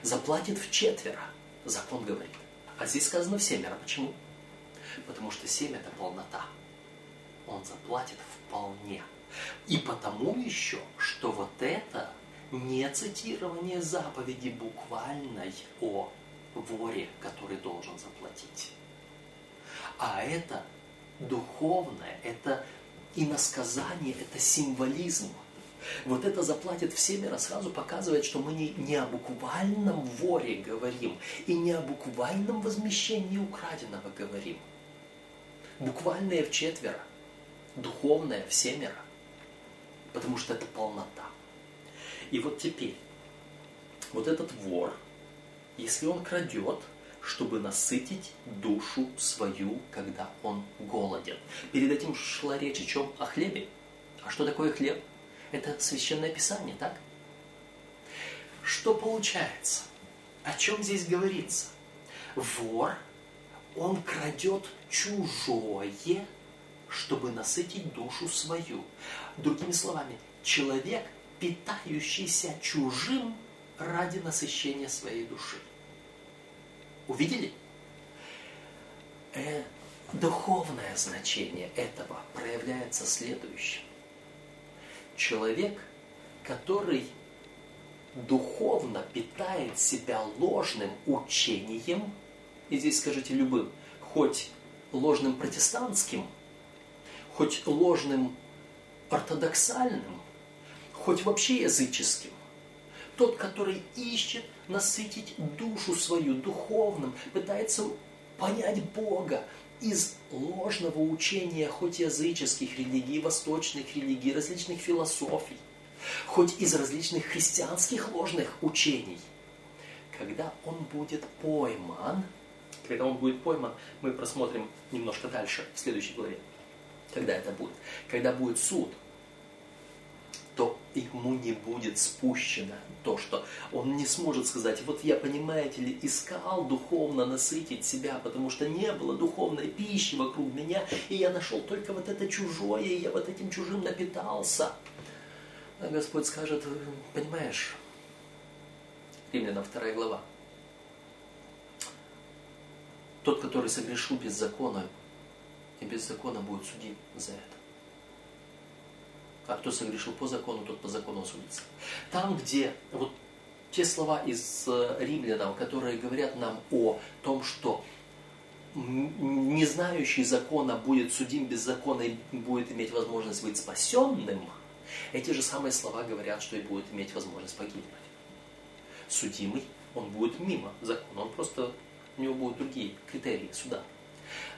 Заплатит в четверо, закон говорит. А здесь сказано в семеро. Почему? Потому что семь это полнота. Он заплатит вполне. И потому еще, что вот это не цитирование заповеди буквальной о воре, который должен заплатить. А это духовное, это иносказание, это символизм. Вот это заплатит всеми сразу показывает, что мы не, не о буквальном воре говорим и не о буквальном возмещении украденного говорим. Буквальное в четверо, духовное в семеро, потому что это полнота. И вот теперь, вот этот вор, если он крадет, чтобы насытить душу свою, когда он голоден. Перед этим шла речь о чем? О хлебе. А что такое хлеб? Это священное писание, так? Что получается? О чем здесь говорится? Вор, он крадет чужое, чтобы насытить душу свою. Другими словами, человек – питающийся чужим ради насыщения своей души. Увидели? Э, духовное значение этого проявляется следующим. Человек, который духовно питает себя ложным учением, и здесь скажите любым, хоть ложным протестантским, хоть ложным ортодоксальным, хоть вообще языческим. Тот, который ищет насытить душу свою духовным, пытается понять Бога из ложного учения хоть языческих религий, восточных религий, различных философий, хоть из различных христианских ложных учений. Когда он будет пойман, когда он будет пойман, мы просмотрим немножко дальше, в следующей главе. Когда это будет? Когда будет суд, то ему не будет спущено то, что он не сможет сказать, вот я, понимаете ли, искал духовно насытить себя, потому что не было духовной пищи вокруг меня, и я нашел только вот это чужое, и я вот этим чужим напитался. А Господь скажет, понимаешь, Римлянам вторая глава, тот, который согрешил без закона, и без закона будет судим за это а кто согрешил по закону, тот по закону судится. Там, где вот те слова из э, римлянам, которые говорят нам о том, что не знающий закона будет судим без закона и будет иметь возможность быть спасенным, эти же самые слова говорят, что и будет иметь возможность погибнуть. Судимый, он будет мимо закона, он просто, у него будут другие критерии суда.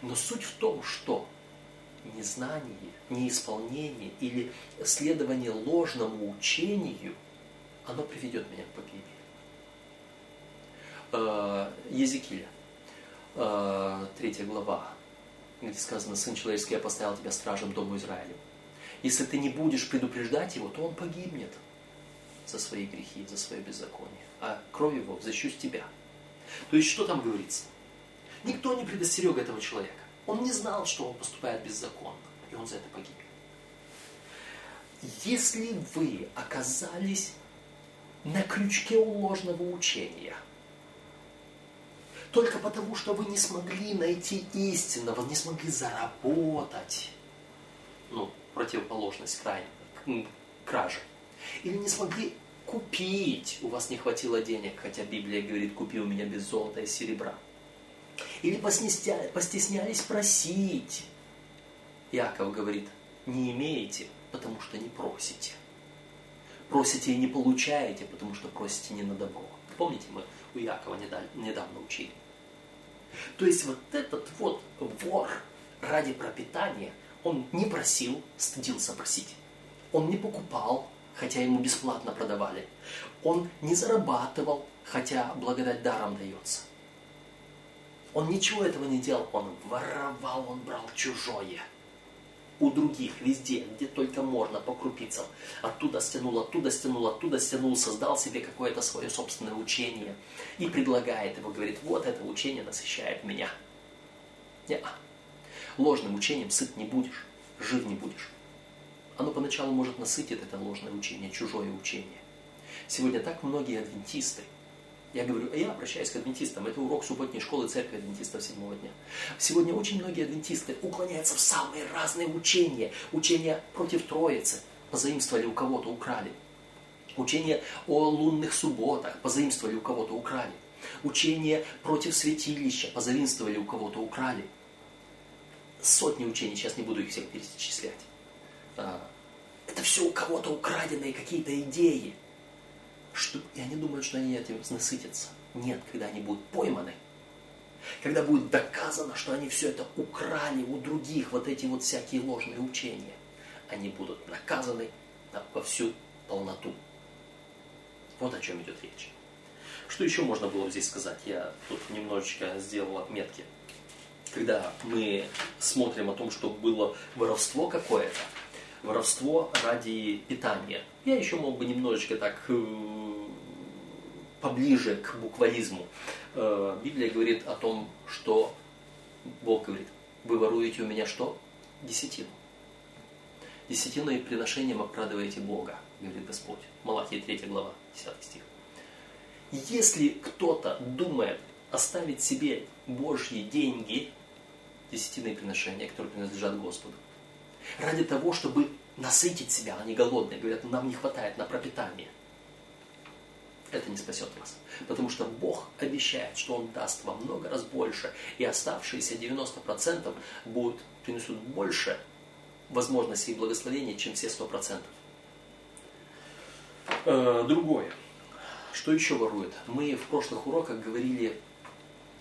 Но суть в том, что незнание, неисполнение или следование ложному учению, оно приведет меня к погибели. Э, Езекииля, э, третья глава, где сказано, «Сын человеческий, я поставил тебя стражем Дому Израилю». Если ты не будешь предупреждать его, то он погибнет за свои грехи, за свое беззаконие. А кровь его защищу тебя. То есть, что там говорится? Никто не предостерег этого человека. Он не знал, что он поступает беззаконно, и он за это погиб. Если вы оказались на крючке у ложного учения, только потому, что вы не смогли найти истинного, не смогли заработать, ну, противоположность крайне, кражи, или не смогли купить. У вас не хватило денег, хотя Библия говорит, купи у меня без золота и серебра. Или постеснялись просить. Яков говорит, не имеете, потому что не просите. Просите и не получаете, потому что просите не на добро. Помните, мы у Якова недавно учили. То есть вот этот вот вор ради пропитания, он не просил, стыдился просить. Он не покупал, хотя ему бесплатно продавали. Он не зарабатывал, хотя благодать даром дается. Он ничего этого не делал, он воровал, он брал чужое. У других, везде, где только можно, по крупицам. Оттуда стянул, оттуда стянул, оттуда стянул, создал себе какое-то свое собственное учение. И предлагает его, говорит, вот это учение насыщает меня. Не -а. Ложным учением сыт не будешь, жив не будешь. Оно поначалу может насытить это ложное учение, чужое учение. Сегодня так многие адвентисты, я говорю, а я обращаюсь к адвентистам, это урок субботней школы церкви адвентистов седьмого дня. Сегодня очень многие адвентисты уклоняются в самые разные учения. Учения против Троицы, позаимствовали у кого-то, украли. Учение о лунных субботах, позаимствовали у кого-то, украли. Учение против святилища, позаимствовали у кого-то, украли. Сотни учений, сейчас не буду их всех перечислять. А, это все у кого-то украденные какие-то идеи. Что, и они думают, что они этим насытятся. Нет, когда они будут пойманы, когда будет доказано, что они все это украли у других, вот эти вот всякие ложные учения, они будут наказаны во всю полноту. Вот о чем идет речь. Что еще можно было здесь сказать? Я тут немножечко сделал отметки. Когда мы смотрим о том, что было воровство какое-то, воровство ради питания. Я еще мог бы немножечко так э, поближе к буквализму. Э, Библия говорит о том, что Бог говорит, вы воруете у меня что? Десятину. Десятиной приношением оправдываете Бога, говорит Господь. Малахия 3 глава, 10 стих. Если кто-то думает оставить себе Божьи деньги, десятиные приношения, которые принадлежат Господу, ради того, чтобы насытить себя, они голодные, говорят, нам не хватает на пропитание. Это не спасет вас. Потому что Бог обещает, что Он даст вам много раз больше, и оставшиеся 90% будут, принесут больше возможностей и благословения, чем все 100%. Э, другое. Что еще ворует? Мы в прошлых уроках говорили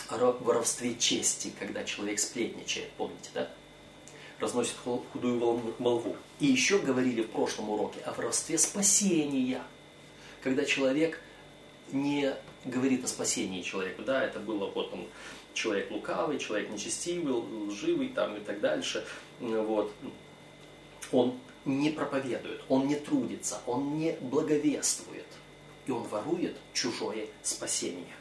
о воровстве чести, когда человек сплетничает, помните, да? Разносит худую молву. И еще говорили в прошлом уроке о воровстве спасения, когда человек не говорит о спасении человека, да, это было вот он, человек лукавый, человек нечестивый, лживый там и так дальше, вот, он не проповедует, он не трудится, он не благовествует, и он ворует чужое спасение.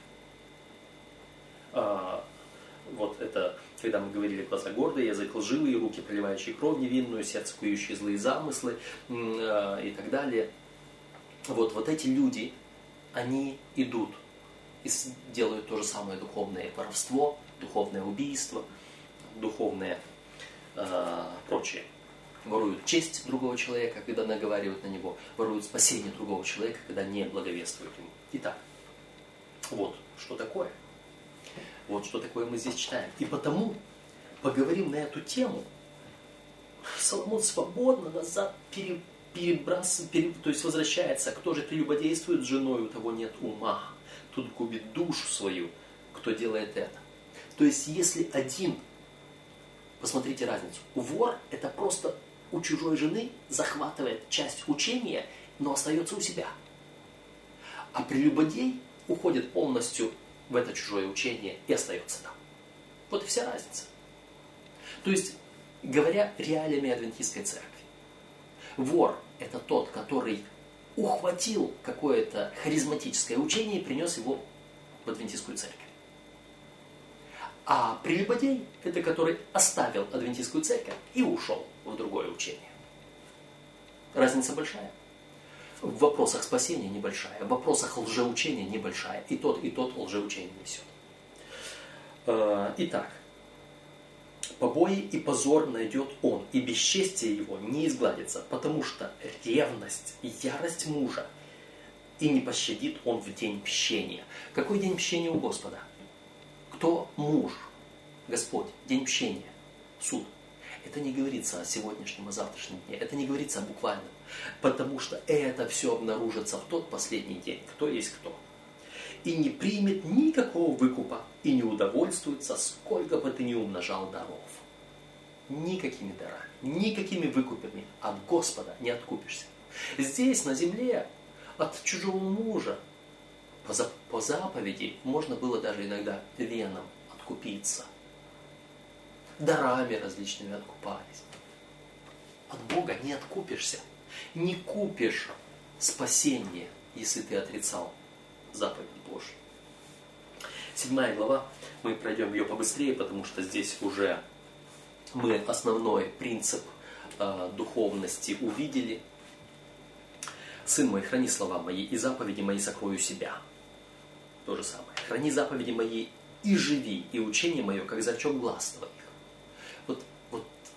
Вот это, когда мы говорили глаза гордые, язык лживый, руки, проливающие кровь невинную, сердце, кующие злые замыслы э, и так далее. Вот, вот эти люди, они идут и делают то же самое духовное воровство, духовное убийство, духовное э, прочее. Воруют честь другого человека, когда наговаривают на него, воруют спасение другого человека, когда не благовествуют ему. Итак, вот что такое. Вот что такое мы здесь читаем. И потому поговорим на эту тему. Соломон свободно назад пере, перебрасывает, пере, то есть возвращается. Кто же прелюбодействует с женой, у того нет ума. Тут губит душу свою, кто делает это. То есть, если один, посмотрите разницу, вор это просто у чужой жены захватывает часть учения, но остается у себя. А прелюбодей уходит полностью в это чужое учение и остается там. Вот и вся разница. То есть, говоря реалиями адвентистской церкви, вор – это тот, который ухватил какое-то харизматическое учение и принес его в адвентистскую церковь. А прелюбодей – это который оставил адвентистскую церковь и ушел в другое учение. Разница большая в вопросах спасения небольшая, в вопросах лжеучения небольшая. И тот, и тот лжеучение несет. Э, итак, побои и позор найдет он, и бесчестие его не изгладится, потому что ревность и ярость мужа и не пощадит он в день мщения. Какой день мщения у Господа? Кто муж? Господь. День мщения. Суд. Это не говорится о сегодняшнем и завтрашнем дне. Это не говорится о буквальном. Потому что это все обнаружится в тот последний день. Кто есть кто. И не примет никакого выкупа. И не удовольствуется, сколько бы ты ни умножал даров. Никакими дарами, никакими выкупами от Господа не откупишься. Здесь, на земле, от чужого мужа, по, по заповеди можно было даже иногда веном откупиться. Дарами различными откупались. От Бога не откупишься. Не купишь спасение, если ты отрицал заповедь Божью. Седьмая глава, мы пройдем ее побыстрее, потому что здесь уже мы основной принцип э, духовности увидели. Сын мой, храни слова мои и заповеди мои сокрою себя. То же самое. Храни заповеди мои и живи, и учение мое, как зрачок глаз твоих.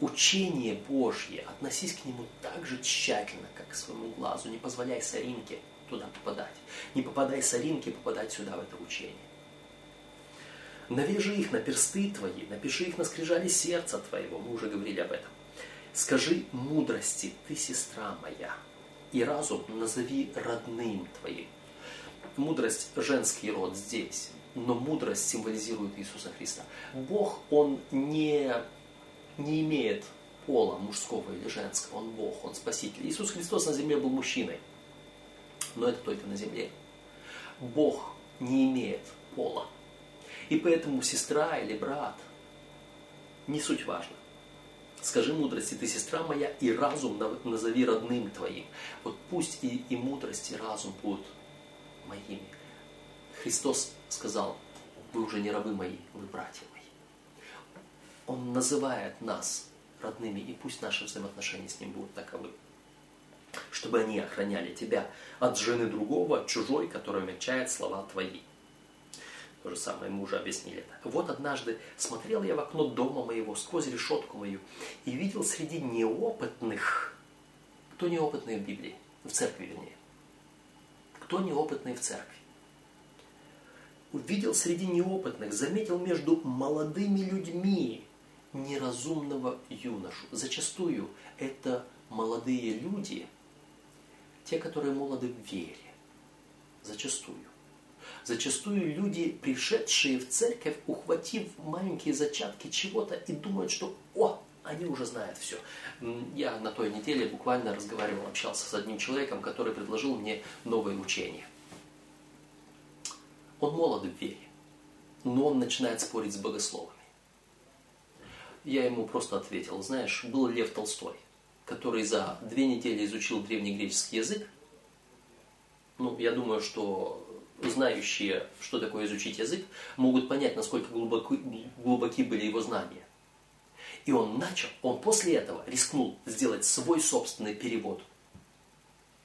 Учение Божье, относись к нему так же тщательно, как к своему глазу. Не позволяй соринке туда попадать. Не попадай соринке попадать сюда, в это учение. Навяжи их на персты твои, напиши их на скрижали сердца твоего. Мы уже говорили об этом. Скажи мудрости, ты сестра моя, и разум назови родным твоим. Мудрость – женский род здесь, но мудрость символизирует Иисуса Христа. Бог, Он не, не имеет пола мужского или женского, Он Бог, Он Спаситель. Иисус Христос на земле был мужчиной, но это только на земле. Бог не имеет пола. И поэтому сестра или брат, не суть важно. Скажи мудрости, ты сестра моя, и разум назови родным твоим. Вот пусть и, и мудрость, и разум будут моими. Христос сказал, вы уже не рабы мои, вы братья. Он называет нас родными, и пусть наши взаимоотношения с Ним будут таковы. Чтобы они охраняли тебя от жены другого, от чужой, которая умягчает слова твои. То же самое мы уже объяснили это. Вот однажды смотрел я в окно дома моего, сквозь решетку мою, и видел среди неопытных, кто неопытный в Библии, в церкви вернее, кто неопытный в церкви, увидел среди неопытных, заметил между молодыми людьми неразумного юношу. Зачастую это молодые люди, те, которые молоды в вере. Зачастую. Зачастую люди, пришедшие в церковь, ухватив маленькие зачатки чего-то и думают, что «О, они уже знают все». Я на той неделе буквально разговаривал, общался с одним человеком, который предложил мне новое учение. Он молод в вере, но он начинает спорить с богословами. Я ему просто ответил, знаешь, был Лев Толстой, который за две недели изучил древнегреческий язык. Ну, я думаю, что знающие, что такое изучить язык, могут понять, насколько глубоки, глубоки были его знания. И он начал, он после этого рискнул сделать свой собственный перевод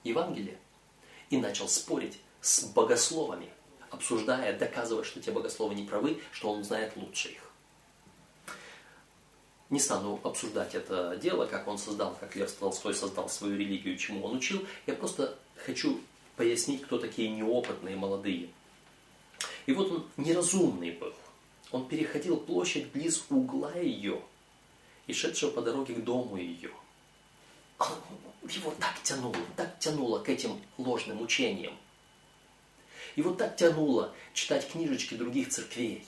Евангелия и начал спорить с богословами, обсуждая, доказывая, что те богословы не правы, что он знает лучше их. Не стану обсуждать это дело, как он создал, как Лев Толстой создал свою религию, чему он учил. Я просто хочу пояснить, кто такие неопытные молодые. И вот он неразумный был. Он переходил площадь близ угла ее и шедшего по дороге к дому ее. Его так тянуло, так тянуло к этим ложным учениям. Его так тянуло читать книжечки других церквей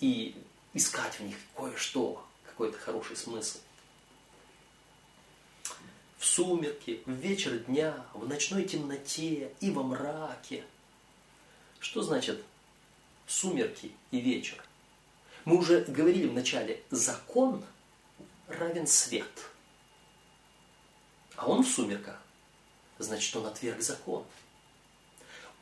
и искать в них кое-что, какой-то хороший смысл в сумерки, в вечер дня, в ночной темноте и во мраке. Что значит сумерки и вечер? Мы уже говорили в начале, закон равен свет. А он в сумерках. Значит, он отверг закон.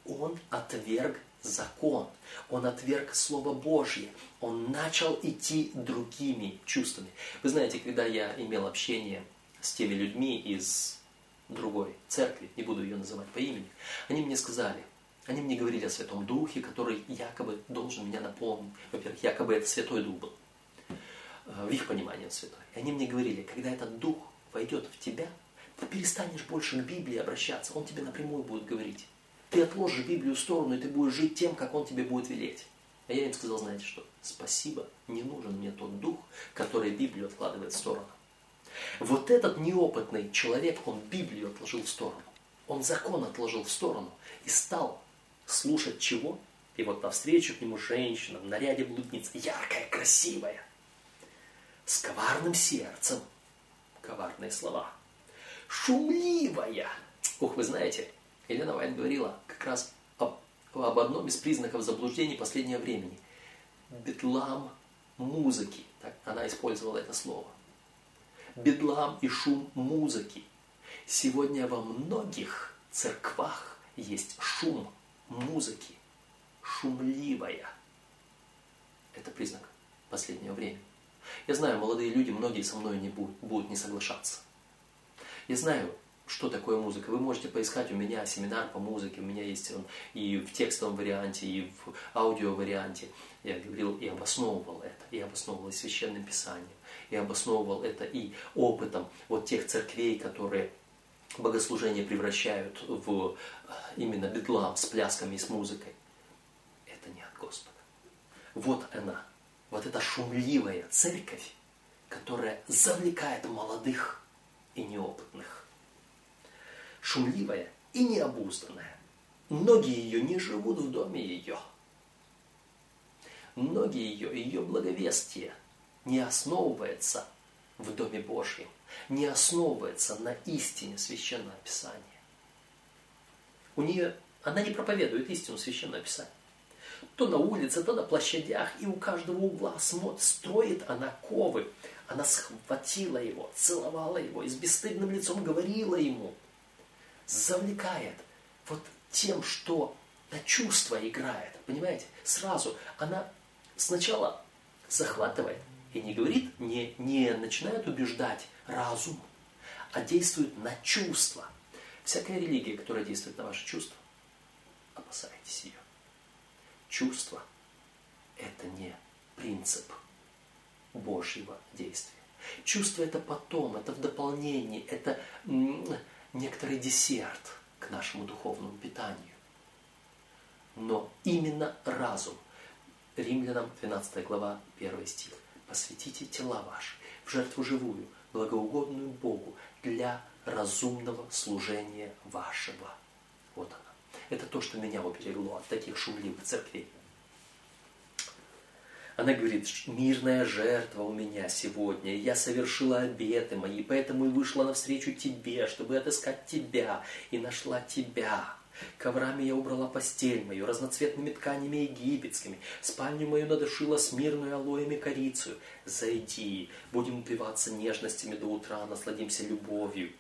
Он отверг закон. Он отверг Слово Божье. Он начал идти другими чувствами. Вы знаете, когда я имел общение с теми людьми из другой церкви, не буду ее называть по имени, они мне сказали, они мне говорили о Святом Духе, который якобы должен меня наполнить. Во-первых, якобы это Святой Дух был. Э, в их понимании он святой. И они мне говорили, когда этот Дух войдет в тебя, ты перестанешь больше к Библии обращаться, он тебе напрямую будет говорить. Ты отложишь Библию в сторону, и ты будешь жить тем, как Он тебе будет велеть. А я им сказал, знаете что, спасибо, не нужен мне тот дух, который Библию откладывает в сторону. Вот этот неопытный человек, он Библию отложил в сторону. Он закон отложил в сторону и стал слушать чего? И вот навстречу к нему женщина в наряде блудницы, яркая, красивая, с коварным сердцем, коварные слова, шумливая. Ух, вы знаете, Елена Вайт говорила как раз об, об одном из признаков заблуждений последнего времени. Бедлам музыки. Так, она использовала это слово. Бедлам и шум музыки. Сегодня во многих церквах есть шум музыки. Шумливая. Это признак последнего времени. Я знаю, молодые люди, многие со мной не будут, будут не соглашаться. Я знаю, что такое музыка. Вы можете поискать у меня семинар по музыке, у меня есть он и в текстовом варианте, и в аудио варианте. Я говорил и обосновывал это, и обосновывал и священным писанием, и обосновывал это и опытом вот тех церквей, которые богослужение превращают в э, именно бедлам с плясками и с музыкой. Это не от Господа. Вот она, вот эта шумливая церковь, которая завлекает молодых и неопытных шумливая и необузданная. Многие ее не живут в доме ее. Многие ее, ее благовестие не основывается в Доме Божьем, не основывается на истине Священного Писания. У нее, она не проповедует истину Священного Писания. То на улице, то на площадях, и у каждого угла смотрит, строит она ковы. Она схватила его, целовала его и с бесстыдным лицом говорила ему – завлекает вот тем, что на чувства играет. Понимаете? Сразу она сначала захватывает и не говорит, не, не начинает убеждать разум, а действует на чувства. Всякая религия, которая действует на ваши чувства, опасайтесь ее. Чувство – это не принцип Божьего действия. Чувство – это потом, это в дополнении, это некоторый десерт к нашему духовному питанию. Но именно разум. Римлянам 12 глава 1 стих. Посвятите тела ваши в жертву живую, благоугодную Богу для разумного служения вашего. Вот она. Это то, что меня уберегло от таких шумливых церквей. Она говорит, мирная жертва у меня сегодня, я совершила обеты мои, поэтому и вышла навстречу тебе, чтобы отыскать тебя, и нашла тебя. Коврами я убрала постель мою, разноцветными тканями египетскими, спальню мою надушила смирную алоем и корицию. Зайди, будем упиваться нежностями до утра, насладимся любовью.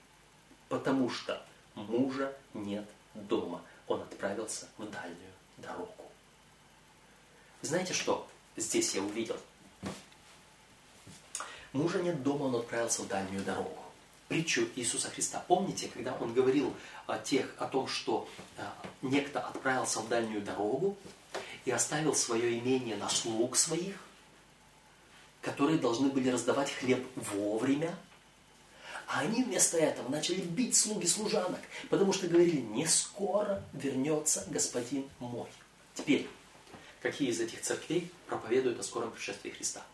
Потому что мужа нет дома, он отправился в дальнюю дорогу. Знаете что? Здесь я увидел. Мужа нет дома, он отправился в дальнюю дорогу. Притчу Иисуса Христа. Помните, когда он говорил о, тех, о том, что э, некто отправился в дальнюю дорогу и оставил свое имение на слуг своих, которые должны были раздавать хлеб вовремя, а они вместо этого начали бить слуги служанок, потому что говорили, не скоро вернется господин мой. Теперь, какие из этих церквей проповедуют о скором пришествии Христа?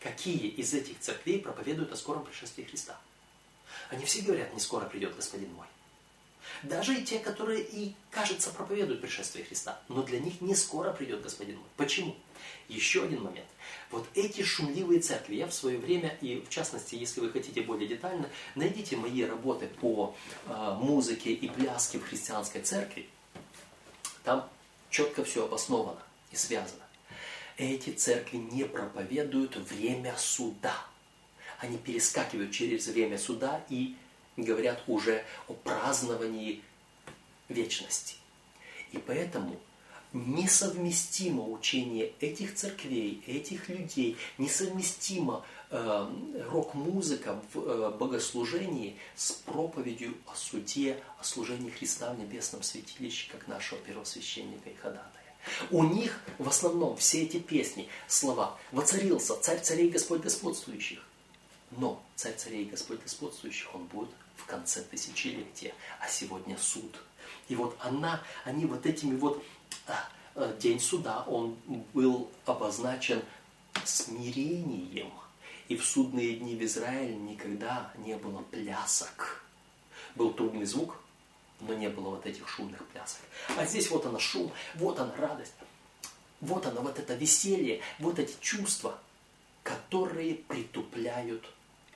Какие из этих церквей проповедуют о скором пришествии Христа? Они все говорят, не скоро придет Господин мой. Даже и те, которые и, кажется, проповедуют пришествие Христа. Но для них не скоро придет Господин мой. Почему? Еще один момент. Вот эти шумливые церкви, я в свое время, и в частности, если вы хотите более детально, найдите мои работы по э, музыке и пляске в христианской церкви. Там четко все обосновано и связано. Эти церкви не проповедуют время суда. Они перескакивают через время суда и говорят уже о праздновании вечности. И поэтому несовместимо учение этих церквей, этих людей, несовместимо э, рок-музыка в э, богослужении с проповедью о суде, о служении Христа в небесном святилище, как нашего первосвященника и ходатая. У них в основном все эти песни, слова «Воцарился царь царей Господь господствующих», Но царь царей Господь господствующих, он будет в конце тысячелетия, а сегодня суд. И вот она, они вот этими вот, день суда, он был обозначен смирением. И в судные дни в Израиле никогда не было плясок. Был трубный звук, но не было вот этих шумных плясок. А здесь вот она шум, вот она радость, вот она вот это веселье, вот эти чувства, которые притупляют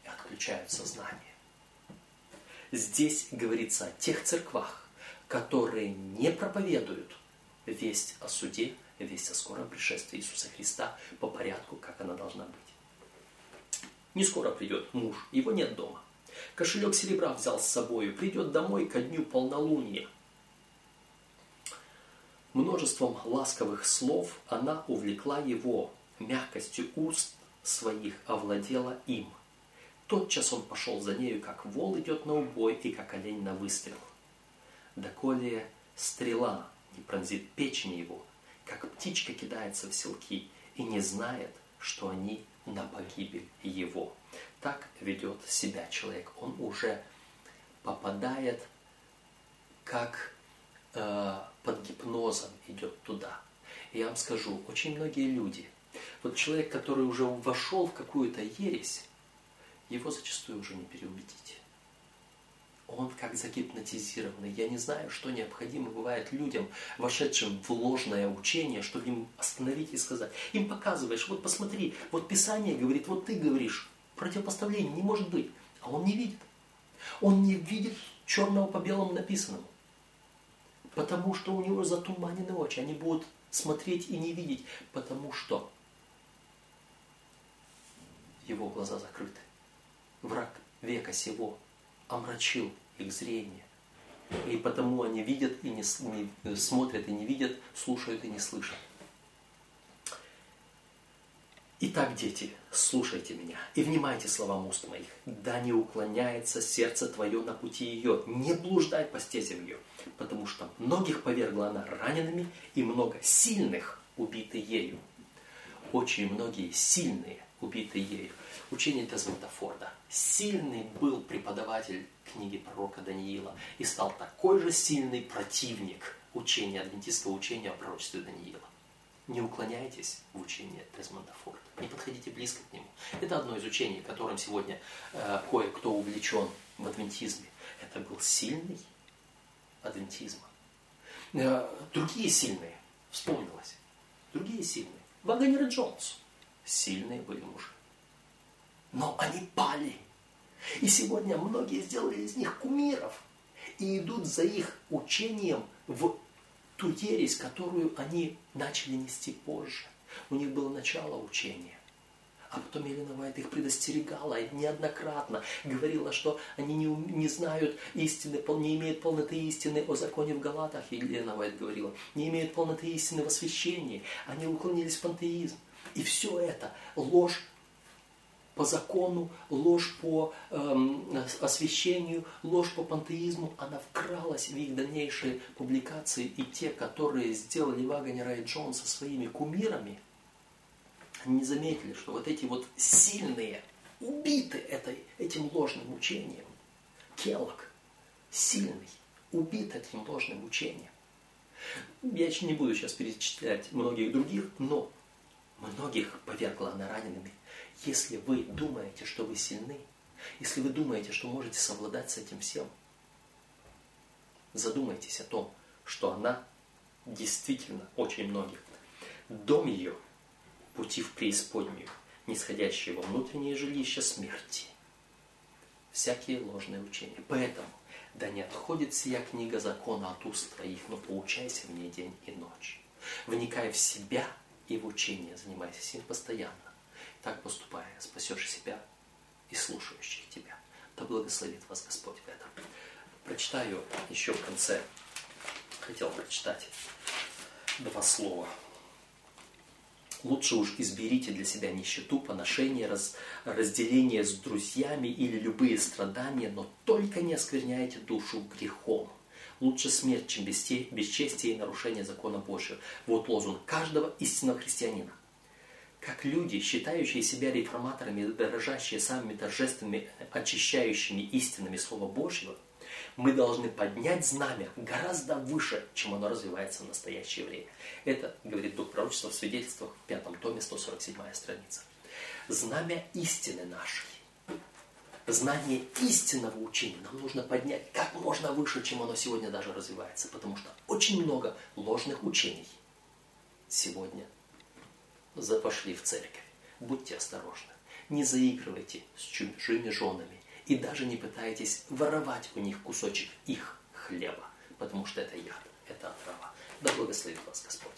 и отключают сознание. Здесь говорится о тех церквах, которые не проповедуют весть о суде, весть о скором пришествии Иисуса Христа по порядку, как она должна быть. Не скоро придет муж, его нет дома. Кошелек серебра взял с собой, придет домой ко дню полнолуния. Множеством ласковых слов она увлекла его, мягкостью уст своих овладела им. Тотчас он пошел за нею, как вол идет на убой и как олень на выстрел. Доколе стрела не пронзит печень его, как птичка кидается в селки и не знает, что они на погибель его. Так ведет себя человек. Он уже попадает как э, под гипнозом идет туда. И я вам скажу, очень многие люди, вот человек, который уже вошел в какую-то ересь, его зачастую уже не переубедить. Он как загипнотизированный. Я не знаю, что необходимо бывает людям, вошедшим в ложное учение, чтобы им остановить и сказать. Им показываешь, вот посмотри, вот Писание говорит, вот ты говоришь, противопоставление не может быть. А он не видит. Он не видит черного по белому написанному. Потому что у него затуманены очи. Они будут смотреть и не видеть. Потому что его глаза закрыты. Враг века сего омрачил их зрение. И потому они видят и не, не смотрят и не видят, слушают и не слышат. Итак, дети, слушайте меня и внимайте словам уст моих. Да не уклоняется сердце твое на пути ее, не блуждай по стезям ее, потому что многих повергла она ранеными, и много сильных убиты ею. Очень многие сильные убиты ею. Учение Дезмонда Форда. Сильный был преподаватель книги пророка Даниила и стал такой же сильный противник учения, адвентистского учения о пророчестве Даниила. Не уклоняйтесь в учение Дезмонда Форда. Не подходите близко к нему. Это одно из учений, которым сегодня э, кое-кто увлечен в адвентизме. Это был сильный адвентизм. Э, другие сильные, вспомнилось, другие сильные. Вагонер и Джонс. Сильные были мужи. Но они пали. И сегодня многие сделали из них кумиров. И идут за их учением в ту ересь, которую они начали нести позже. У них было начало учения. А потом Елена Вайт их предостерегала неоднократно, говорила, что они не, не знают истины, не имеют полноты истины о законе в Галатах, Елена Вайт говорила, не имеют полноты истины в освящении, они уклонились в пантеизм. И все это ложь по закону, ложь по эм, освящению, ложь по пантеизму, она вкралась в их дальнейшие публикации. И те, которые сделали Вагонера и Джонса своими кумирами, не заметили, что вот эти вот сильные, убиты этой, этим ложным учением. Келлог, сильный, убит этим ложным учением. Я не буду сейчас перечислять многих других, но многих повергла она ранеными если вы думаете, что вы сильны, если вы думаете, что можете совладать с этим всем, задумайтесь о том, что она действительно очень многих. Дом ее – пути в преисподнюю, нисходящие во внутреннее жилище смерти. Всякие ложные учения. Поэтому да не отходит сия книга закона от уст твоих, но поучайся в ней день и ночь. Вникай в себя и в учение, занимайся им постоянно так поступая, спасешь себя и слушающих тебя. Да благословит вас Господь в этом. Прочитаю еще в конце, хотел прочитать два слова. Лучше уж изберите для себя нищету, поношение, раз, разделение с друзьями или любые страдания, но только не оскверняйте душу грехом. Лучше смерть, чем бесчестие и нарушение закона Божьего. Вот лозунг каждого истинного христианина – как люди, считающие себя реформаторами, дорожащие самыми торжественными, очищающими истинами Слова Божьего, мы должны поднять знамя гораздо выше, чем оно развивается в настоящее время. Это, говорит Дух Пророчества в свидетельствах в пятом томе, 147 страница. Знамя истины нашей. Знание истинного учения нам нужно поднять как можно выше, чем оно сегодня даже развивается. Потому что очень много ложных учений сегодня пошли в церковь. Будьте осторожны. Не заигрывайте с чужими женами. И даже не пытайтесь воровать у них кусочек их хлеба. Потому что это яд, это отрава. Да благословит вас Господь.